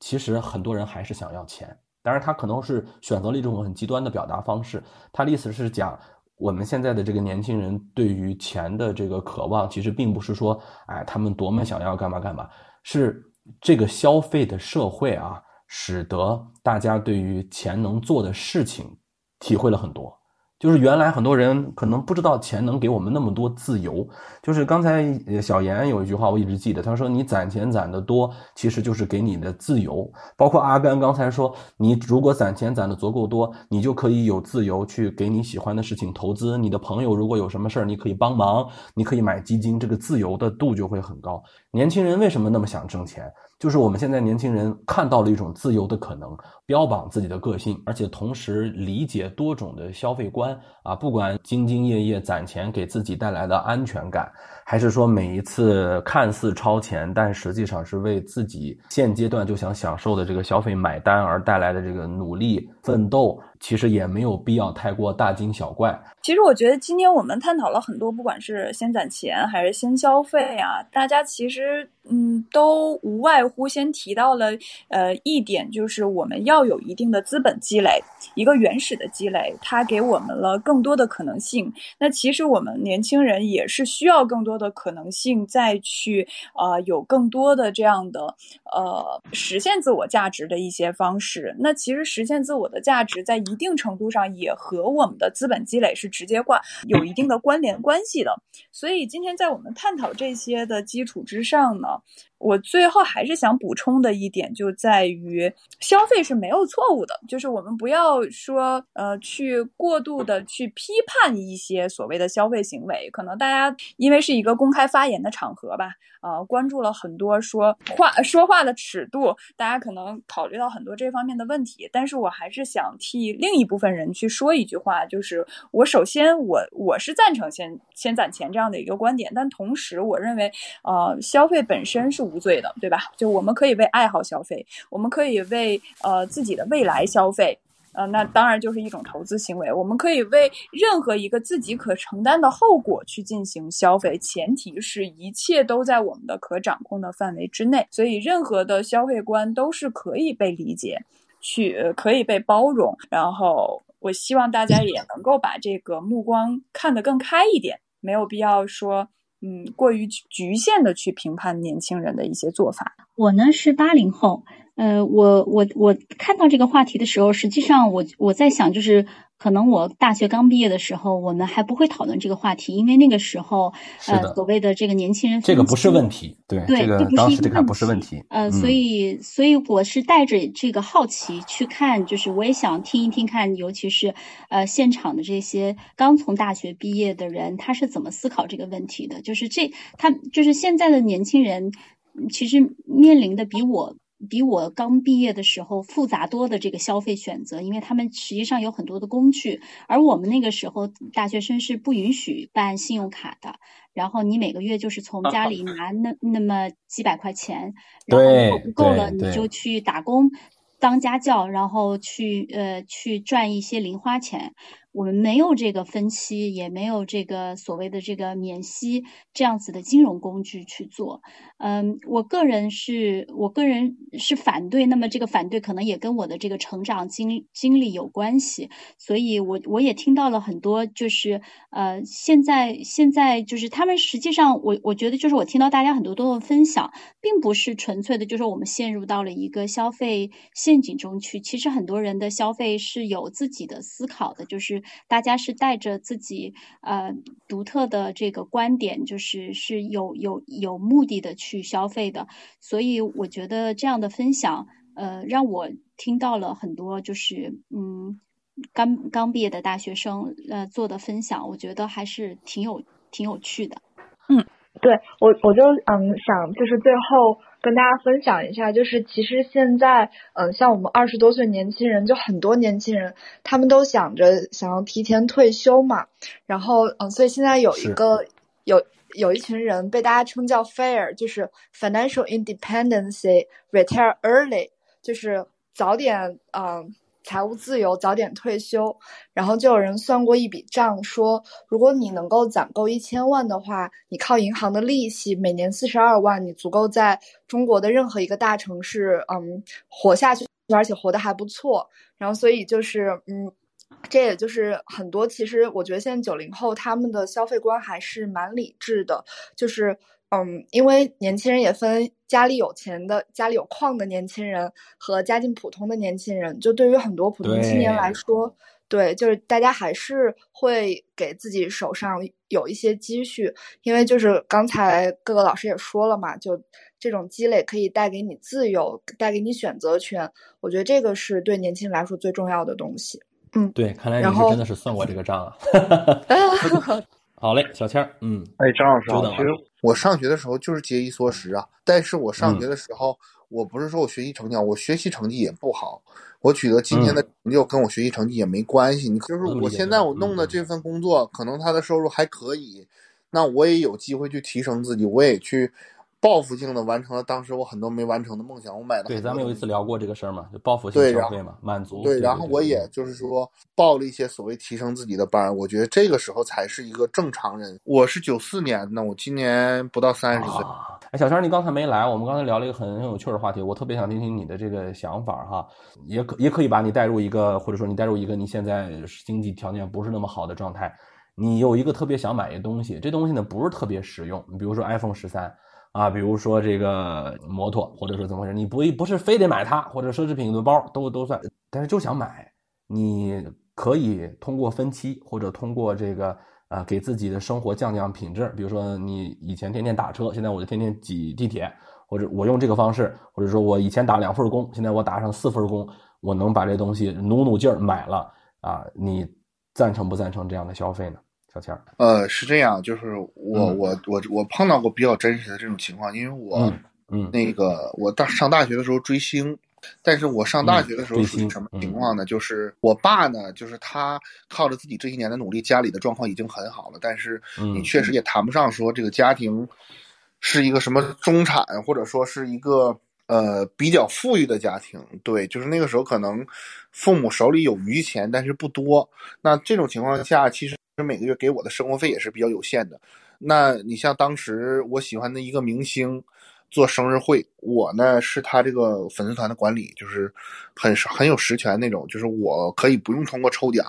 其实很多人还是想要钱。当然，他可能是选择了一种很极端的表达方式。他的意思是讲，我们现在的这个年轻人对于钱的这个渴望，其实并不是说，哎，他们多么想要干嘛干嘛，是这个消费的社会啊，使得大家对于钱能做的事情体会了很多。就是原来很多人可能不知道钱能给我们那么多自由。就是刚才小严有一句话我一直记得，他说：“你攒钱攒得多，其实就是给你的自由。”包括阿甘刚才说，你如果攒钱攒得足够多，你就可以有自由去给你喜欢的事情投资。你的朋友如果有什么事儿，你可以帮忙，你可以买基金，这个自由的度就会很高。年轻人为什么那么想挣钱？就是我们现在年轻人看到了一种自由的可能，标榜自己的个性，而且同时理解多种的消费观啊，不管兢兢业业攒钱给自己带来的安全感，还是说每一次看似超前，但实际上是为自己现阶段就想享受的这个消费买单而带来的这个努力奋斗，其实也没有必要太过大惊小怪。其实我觉得今天我们探讨了很多，不管是先攒钱还是先消费啊，大家其实嗯都无外乎先提到了呃一点，就是我们要要有一定的资本积累，一个原始的积累，它给我们了更多的可能性。那其实我们年轻人也是需要更多的可能性，再去呃有更多的这样的呃实现自我价值的一些方式。那其实实现自我的价值，在一定程度上也和我们的资本积累是。直接挂有一定的关联关系的，所以今天在我们探讨这些的基础之上呢，我最后还是想补充的一点就在于，消费是没有错误的，就是我们不要说呃去过度的去批判一些所谓的消费行为，可能大家因为是一个公开发言的场合吧，呃，关注了很多说话说话的尺度，大家可能考虑到很多这方面的问题，但是我还是想替另一部分人去说一句话，就是我首。先，我我是赞成先先攒钱这样的一个观点，但同时，我认为，呃，消费本身是无罪的，对吧？就我们可以为爱好消费，我们可以为呃自己的未来消费，呃，那当然就是一种投资行为。我们可以为任何一个自己可承担的后果去进行消费，前提是一切都在我们的可掌控的范围之内。所以，任何的消费观都是可以被理解，去可以被包容，然后。我希望大家也能够把这个目光看得更开一点，没有必要说，嗯，过于局限的去评判年轻人的一些做法。我呢是八零后，呃，我我我看到这个话题的时候，实际上我我在想就是。可能我大学刚毕业的时候，我们还不会讨论这个话题，因为那个时候，呃，所谓的这个年轻人，这个不是问题，对，对，这个当时这个不是问题，呃，所以，所以我是带着这个好奇去看，就是我也想听一听看，尤其是呃现场的这些刚从大学毕业的人，他是怎么思考这个问题的？就是这，他就是现在的年轻人，其实面临的比我。比我刚毕业的时候复杂多的这个消费选择，因为他们实际上有很多的工具，而我们那个时候大学生是不允许办信用卡的，然后你每个月就是从家里 拿那那么几百块钱，然后不够了你就去打工当家教，然后去呃去赚一些零花钱。我们没有这个分期，也没有这个所谓的这个免息这样子的金融工具去做。嗯，我个人是我个人是反对。那么这个反对可能也跟我的这个成长经经历有关系。所以我我也听到了很多，就是呃，现在现在就是他们实际上，我我觉得就是我听到大家很多多的分享，并不是纯粹的，就是我们陷入到了一个消费陷阱中去。其实很多人的消费是有自己的思考的，就是。大家是带着自己呃独特的这个观点，就是是有有有目的的去消费的，所以我觉得这样的分享呃让我听到了很多就是嗯刚刚毕业的大学生呃做的分享，我觉得还是挺有挺有趣的。嗯，对我我就嗯想就是最后。跟大家分享一下，就是其实现在，嗯，像我们二十多岁年轻人，就很多年轻人，他们都想着想要提前退休嘛。然后，嗯，所以现在有一个有有一群人被大家称叫 “fair”，就是 “financial independence retire early”，就是早点，嗯。财务自由，早点退休。然后就有人算过一笔账，说如果你能够攒够一千万的话，你靠银行的利息，每年四十二万，你足够在中国的任何一个大城市，嗯，活下去，而且活得还不错。然后，所以就是，嗯，这也就是很多。其实我觉得现在九零后他们的消费观还是蛮理智的，就是。嗯，因为年轻人也分家里有钱的、家里有矿的年轻人和家境普通的年轻人。就对于很多普通青年来说，对，就是大家还是会给自己手上有一些积蓄，因为就是刚才各个老师也说了嘛，就这种积累可以带给你自由，带给你选择权。我觉得这个是对年轻人来说最重要的东西。嗯，对，看来你然后是真的是算过这个账啊。好嘞，小倩儿，嗯，哎，张老师久等，了啊其实我上学的时候就是节衣缩食啊，但是我上学嗯的时候，我不是说我学习成绩好，我学习成绩也不好，我取得今天的成就跟我学习成绩也没关系。你就是我现在我弄的嗯。这份工作，可能他的收入还可以，那我也有机会去提升自己，我也去报复性的完成了当时我很多没完成的梦想，我买了对，咱们有一次聊过这个事儿嘛，就报复性消费嘛，满足。对，对，然后我也就是说报了一些所谓提升自己的班儿，我觉得这个时候才是一个正常人。我是九四年的，我今年不到三十岁。啊，哎，小陈，你刚才没来，我们刚才聊了一个很很有趣的话题，我特别想听听你的这个想法哈，也可也可以把你带入一个，或者说你带入一个你现在经济条件不是那么好的状态，你有一个特别想买的东西，这东西呢不是特别实用，你比如说 iPhone 十三。啊，比如说这个摩托，或者说怎么回事，你不不是非得买它，或者奢侈品的包都都算，但是就想买，你可以通过分期或者通过这个呃给自己的生活降降品质，比如说你以前天天打车，现在我就天天挤地铁，或者我用这个方式，或者说我以前打两份工，现在我打上四份工，我能把这东西努努劲儿买了啊，你赞成不赞成这样的消费呢？小倩儿，呃，是这样，就是我、嗯我我我碰到过比较真实的这种情况，因为我、嗯嗯那个我大上大学的时候追星，但是我上大学的时候属于什么情况呢？就是我爸呢，就是他靠着自己这些年的努力，家里的状况已经很好了，但是你嗯确实也谈不上说这个家庭是一个什么中产，或者说是一个呃比较富裕的家庭。对，就是那个时候可能父母手里有余钱，但是不多。那这种情况下，其实每个月给我的生活费也是比较有限的。那你像当时我喜欢的一个明星做生日会，我呢是他这个粉丝团的管理，就是很很有实权那种，就是我可以不用通过抽奖，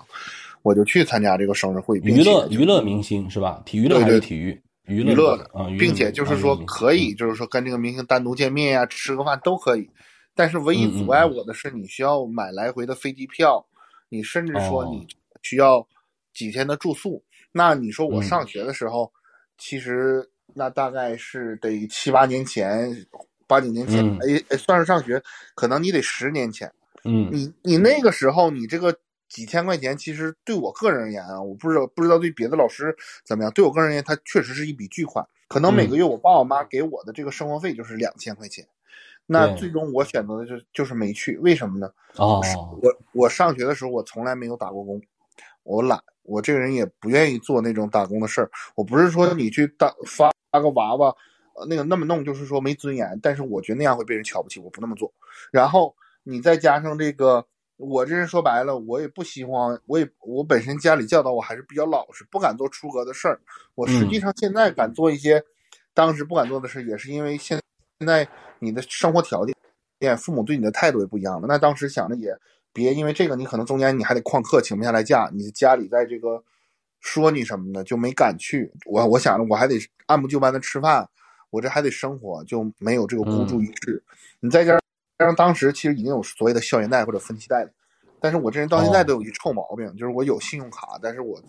我就去参加这个生日会，娱乐娱乐明星是吧？体娱乐还是体育？娱娱乐的啊，娱乐并且就是说可以，嗯就是说跟这个明星单独见面呀、吃个饭都可以。但是唯一阻碍嗯我的是，你需要买来回的飞机票，你甚至说哦你需要几天的住宿。那你说我嗯上学的时候，其实那大概是得七八年前、八九年前，哎，算是上学，可能你得十年前。嗯你你那个时候，你这个几千块钱，其实对我个人而言啊，我不知道不知道对别的老师怎么样，对我个人而言，它确实是一笔巨款。可能每个月我爸我妈给我的这个生活费就是两千块钱，那最终我选择的就就是没去，为什么呢？哦，我我上学的时候，我从来没有打过工，我懒，我这个人也不愿意做那种打工的事儿。我不是说你去打发个娃娃，呃，那个那么弄，就是说没尊严。但是我觉得那样会被人瞧不起，我不那么做。然后你再加上这个，我这人说白了，我也不希望，我也我本身家里教导我还是比较老实，不敢做出格的事儿。我实际上现在敢做一些当时不敢做的事，也是因为现现在你的生活条件，父母对你的态度也不一样了。那当时想着也别因为这个，你可能中间你还得旷课，请不下来假，你家里在这个说你什么的，就没敢去。我我想着我还得按部就班的吃饭，我这还得生活，就没有这个孤注一掷。你再加上当时其实已经有所谓的校园贷或者分期贷了，但是我这人到现在都有一臭毛病，就是我有信用卡，但是我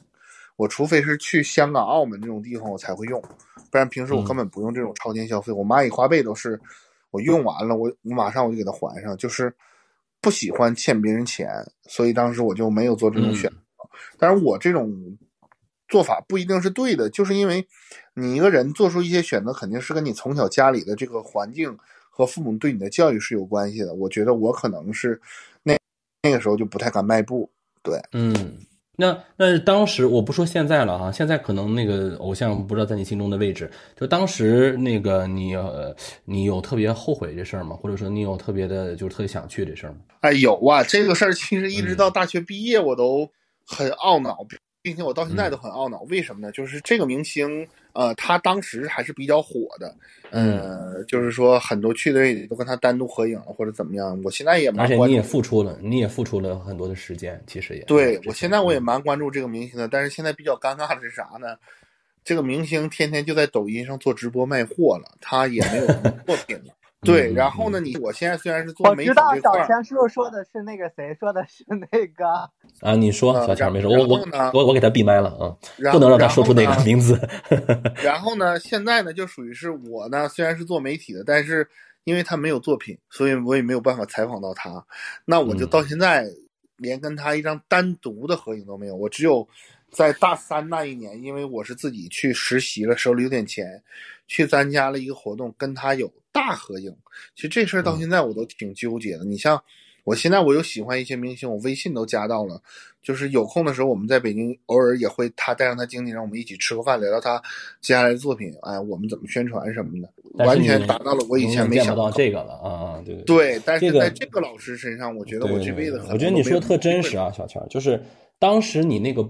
我除非是去香港、澳门这种地方我才会用，不然平时我根本不用这种超前消费。我蚂蚁花呗都是我用完了，我我马上我就给它还上，就是不喜欢欠别人钱，所以当时我就没有做这种选择。但是，我这种做法不一定是对的，就是因为你一个人做出一些选择，肯定是跟你从小家里的这个环境和父母对你的教育是有关系的。我觉得我可能是那那个时候就不太敢迈步，对。嗯，那那当时我不说现在了哈，现在可能那个偶像不知道在你心中的位置，就当时那个你呃，你有特别后悔这事儿吗？或者说你有特别的，就是特别想去这事儿吗？哎，有啊，这个事儿其实一嗯直到大学毕业我都很懊恼，并且我到现在都很懊恼。为什么呢？就是这个明星，呃，他当时还是比较火的，嗯呃，就是说很多去的都跟他单独合影了或者怎么样。我现在也而且你也蛮关注。付出了，你也付出了很多的时间，其实也对我现在我也嗯蛮关注这个明星的，但是现在比较尴尬的是啥呢？这个明星天天就在抖音上做直播卖货了，他也没有作品了。对，嗯然后呢，嗯你我现在虽然是做媒体我知道小强叔叔说的是那个谁说的是那个，啊，你说呃小强没说，我我我我给他闭麦了啊，不能让他说出那个名字。然后呢，现在呢就属于是我呢，虽然是做媒体的，但是因为他没有作品，所以我也没有办法采访到他。那我就嗯到现在连跟他一张单独的合影都没有，我只有在大三那一年，因为我是自己去实习了，手里有点钱，去参加了一个活动，跟他有大合影。其实这事儿到现在我都挺纠结的。你像我现在我有喜欢一些明星，我微信都加到了，就是有空的时候我们在北京偶尔也会他带上他经纪人，我们一起吃个饭，聊聊他接下来的作品，哎，我们怎么宣传什么的，完全达到了我以前没想到这个了啊啊！对对对，但是在这个老师身上，我觉得我这辈子可能我觉得你说的特真实啊，小强，就是当时你那个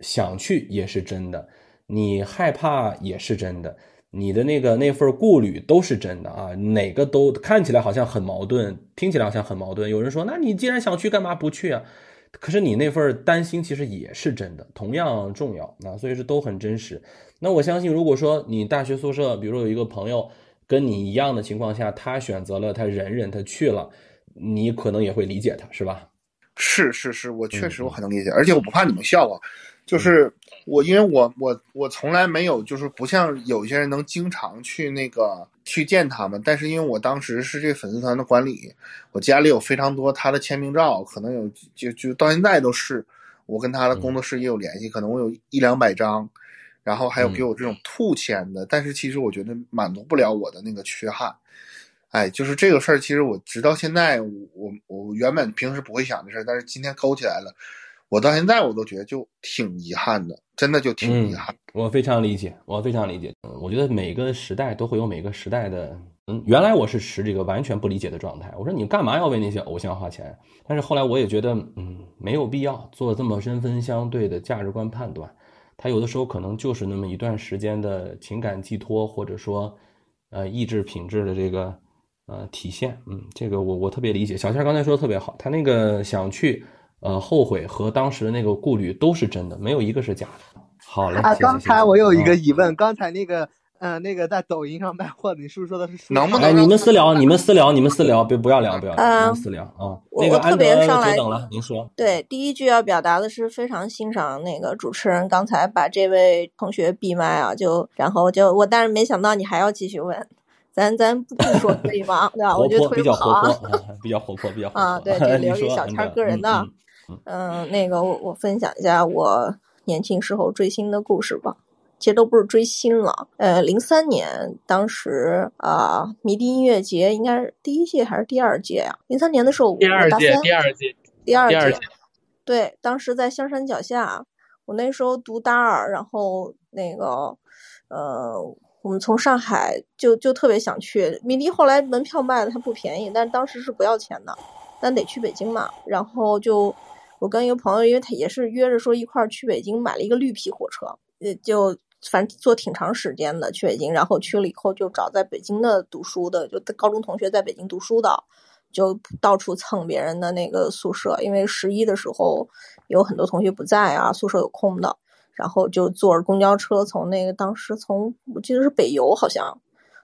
想去也是真的，你害怕也是真的，你的那个那份顾虑都是真的啊，哪个都看起来好像很矛盾，听起来好像很矛盾。有人说，那你既然想去，干嘛不去啊？可是你那份担心其实也是真的，同样重要啊，所以是都很真实。那我相信，如果说你大学宿舍，比如说有一个朋友跟你一样的情况下，他选择了他忍忍，他去了，你可能也会理解他，是吧？是是是，我确实嗯我很能理解，而且我不怕你们笑啊，就是我因为我我我从来没有就是不像有些人能经常去那个去见他们，但是因为我当时是这粉丝团的管理，我家里有非常多他的签名照，可能有就就到现在都是，我跟他的工作室也有联系，可能我有一两百张，然后还有给我这种兔签的，但是其实我觉得满足不了我的那个缺憾。哎，就是这个事儿，其实我直到现在，我我我原本平时不会想的事儿，但是今天勾起来了，我到现在我都觉得就挺遗憾的，真的就挺遗憾。我非常理解，我非常理解。嗯我觉得每个时代都会有每个时代的，嗯，原来我是持这个完全不理解的状态。我说你干嘛要为那些偶像花钱？但是后来我也觉得，嗯，没有必要做这么针锋相对的价值观判断。他有的时候可能就是那么一段时间的情感寄托，或者说，呃，意志品质的这个呃体现。嗯，这个我我特别理解。小倩刚才说的特别好，他那个想去，呃，后悔和当时的那个顾虑都是真的，没有一个是假的。好嘞，啊，谢谢刚才我有一个嗯疑问，刚才那个，嗯、那个在抖音上卖货的，你是不是说的是能不能哎你们私聊，你们私聊，你们私聊，别不要聊，不要聊，你呃们私聊啊。我我特那个安德别上来久等了，您说。对，第一句要表达的是非常欣赏那个主持人刚才把这位同学闭麦啊，就然后就我，但是没想到你还要继续问，咱咱不不说可以吗？对吧？我觉得泼，比较特别好 啊。活泼，啊比较活泼，比较活泼。啊，对，这您留给说安德小天个人嗯的。嗯嗯，那个我我分享一下我年轻时候追星的故事吧。其实都不是追星了，呃，零三年当时啊、迷笛音乐节应该是第一届还是第二届呀、零三年的时候我第二届，大三，第二届，第二届二届，对，当时在香山脚下，我那时候读大二，然后那个，呃，我们从上海就就特别想去迷笛，后来门票卖的它不便宜，但当时是不要钱的，但得去北京嘛，然后就我跟一个朋友，因为他也是约着说一块儿去北京，买了一个绿皮火车，呃，就反正坐挺长时间的去北京，然后去了以后就找在北京的读书的，就高中同学在北京读书的。就到处蹭别人的那个宿舍，因为十一的时候有很多同学不在啊，宿舍有空的，然后就坐着公交车从那个当时从我记得是北邮好像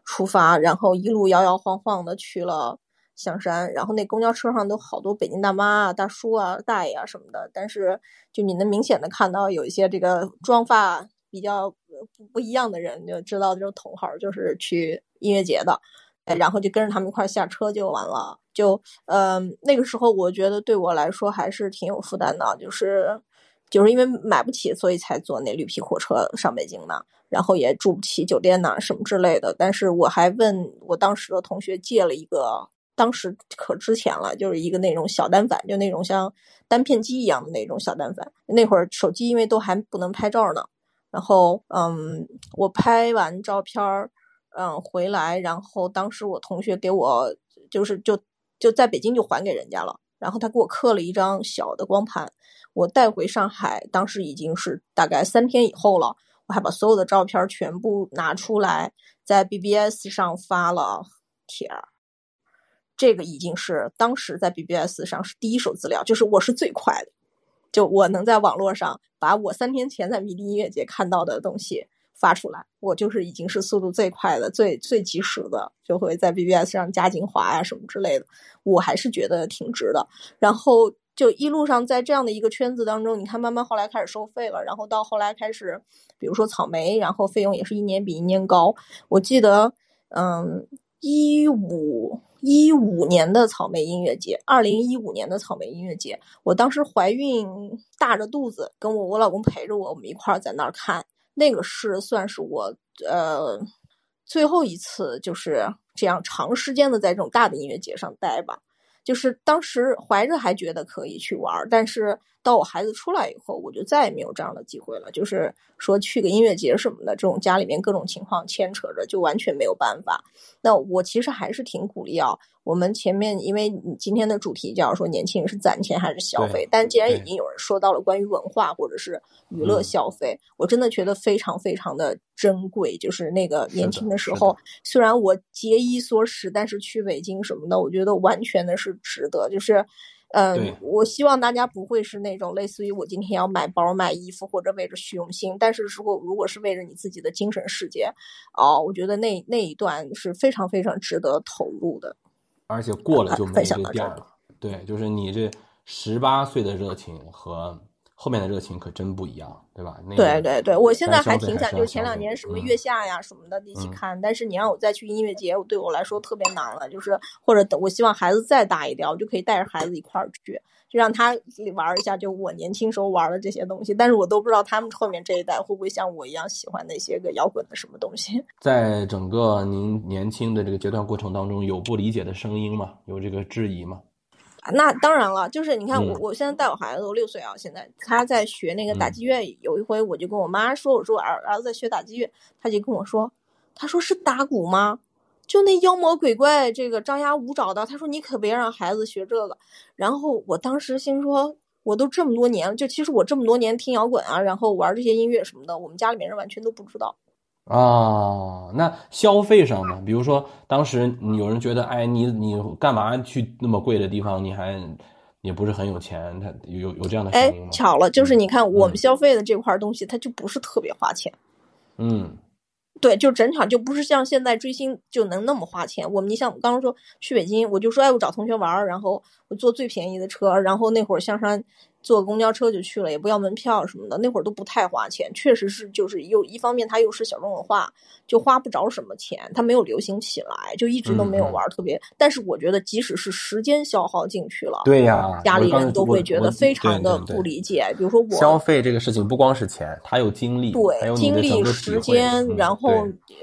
出发，然后一路摇摇晃晃的去了香山，然后那公交车上都好多北京大妈啊、大叔啊、大爷啊什么的，但是就你能明显的看到有一些这个妆发比较不不一样的人，就知道这种同行就是去音乐节的。然后就跟着他们一块下车就完了。就嗯、那个时候我觉得对我来说还是挺有负担的，就是就是因为买不起，所以才坐那绿皮火车上北京的，然后也住不起酒店呐、什么之类的。但是我还问我当时的同学借了一个，当时可值钱了，就是一个那种小单反，就那种像单片机一样的那种小单反。那会儿手机因为都还不能拍照呢，然后嗯，我拍完照片儿。嗯，回来，然后当时我同学给我就是就就在北京就还给人家了，然后他给我刻了一张小的光盘，我带回上海，当时已经是大概三天以后了，我还把所有的照片全部拿出来，在 BBS 上发了帖儿。这个已经是当时在 BBS 上是第一手资料，就是我是最快的，就我能在网络上把我三天前在迷笛音乐节看到的东西。发出来，我就是已经是速度最快的、最最及时的，就会在 BBS 上加精华呀什么之类的，我还是觉得挺值的。然后就一路上在这样的一个圈子当中，你看慢慢后来开始收费了，然后到后来开始，比如说草莓，然后费用也是一年比一年高。我记得，嗯，一五一五年的草莓音乐节，二零一五年的草莓音乐节，我当时怀孕大着肚子，跟我我老公陪着我，我们一块儿在那儿看。那个是算是我呃最后一次就是这样长时间的在这种大的音乐节上待吧，就是当时怀着还觉得可以去玩，但是到我孩子出来以后，我就再也没有这样的机会了。就是说去个音乐节什么的，这种家里面各种情况牵扯着，就完全没有办法。那我其实还是挺鼓励啊。我们前面因为你今天的主题叫说年轻人是攒钱还是消费，但既然已经有人说到了关于文化或者是娱乐消费，我真的觉得非常非常的珍贵。就是那个年轻的时候，虽然我节衣缩食，但是去北京什么的，我觉得完全的是值得。就是，嗯，我希望大家不会是那种类似于我今天要买包、买衣服或者为着虚荣心，但是如果如果是为了你自己的精神世界，哦，我觉得那那一段是非常非常值得投入的。而且过了就没这店了，对，就是你这十八岁的热情和后面的热情可真不一样，对吧？对对对，我现在还挺想，就前两年什么月下呀什么的一起看，但是你让我再去音乐节，对我来说特别难了。就是或者等我希望孩子再大一点，我就可以带着孩子一块儿去。就让他玩一下，就我年轻时候玩的这些东西，但是我都不知道他们后面这一代会不会像我一样喜欢那些个摇滚的什么东西。在整个您年轻的这个阶段过程当中，有不理解的声音吗？有这个质疑吗？那当然了，就是你看我，我现在带我孩子都六岁啊，现在他在学那个打击乐，有一回我就跟我妈说，我说儿儿子在学打击乐，他就跟我说，他说是打鼓吗？就那妖魔鬼怪，这个张牙舞爪的，他说你可别让孩子学这个。然后我当时心说，我都这么多年了，就其实我这么多年听摇滚啊，然后玩这些音乐什么的，我们家里面人完全都不知道。哦，那消费上呢？比如说当时有人觉得，哎，你你干嘛去那么贵的地方？你还也不是很有钱，他有有这样的声音吗？巧了，就是你看我们消费的这块东西，它就不是特别花钱。嗯。对，就整场就不是像现在追星就能那么花钱。我们你像我刚刚说去北京，我就说哎，我找同学玩，然后我坐最便宜的车，然后那会儿香山。坐公交车就去了，也不要门票什么的，那会儿都不太花钱，确实是就是又一方面它又是小众文化，就花不着什么钱，它没有流行起来，就一直都没有玩特别。但是我觉得即使是时间消耗进去了，对呀，家里人都会觉得非常的不理解。比如说我消费这个事情不光是钱，它有精力，对，精力时间，然后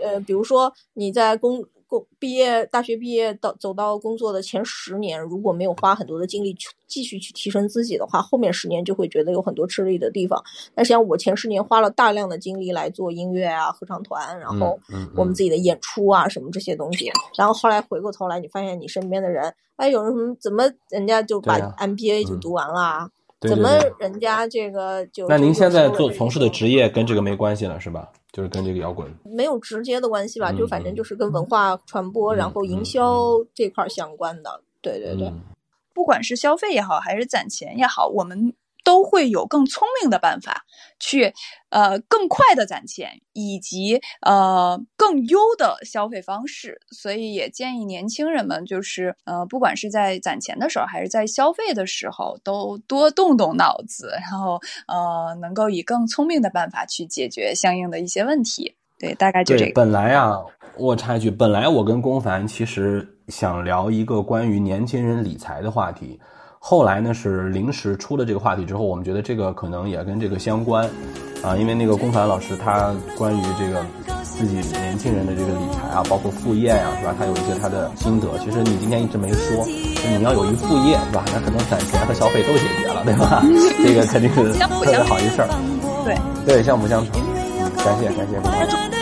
呃，比如说你在公。工毕业，大学毕业到走到工作的前十年，如果没有花很多的精力去继续去提升自己的话，后面十年就会觉得有很多吃力的地方。但实际上，我前十年花了大量的精力来做音乐啊、合唱团，然后我们自己的演出啊什么这些东西。然后后来回过头来，你发现你身边的人，哎，有人什么怎么人家就把 MBA 就读完了，怎么人家这个就那您现在做从事的职业跟这个没关系了，是吧？就是跟这个摇滚没有直接的关系吧，就反正就是跟文化传播，然后营销这块相关的。对对对，不管是消费也好，还是攒钱也好，我们。都会有更聪明的办法去，呃，更快的攒钱，以及呃更优的消费方式。所以也建议年轻人们，就是呃，不管是在攒钱的时候，还是在消费的时候，都多动动脑子，然后呃，能够以更聪明的办法去解决相应的一些问题。对，大概就这个。本来啊，我插一句，本来我跟龚凡其实想聊一个关于年轻人理财的话题。后来呢，是临时出了这个话题之后，我们觉得这个可能也跟这个相关，啊，因为那个龚凡老师他关于这个自己年轻人的这个理财啊，包括副业呀，是吧？他有一些他的心得。其实你今天一直没说，就你要有一副业，是吧？那可能攒钱和消费都解决了，对吧？这个肯定是特别好一事儿。对对，相辅相成。感谢感谢，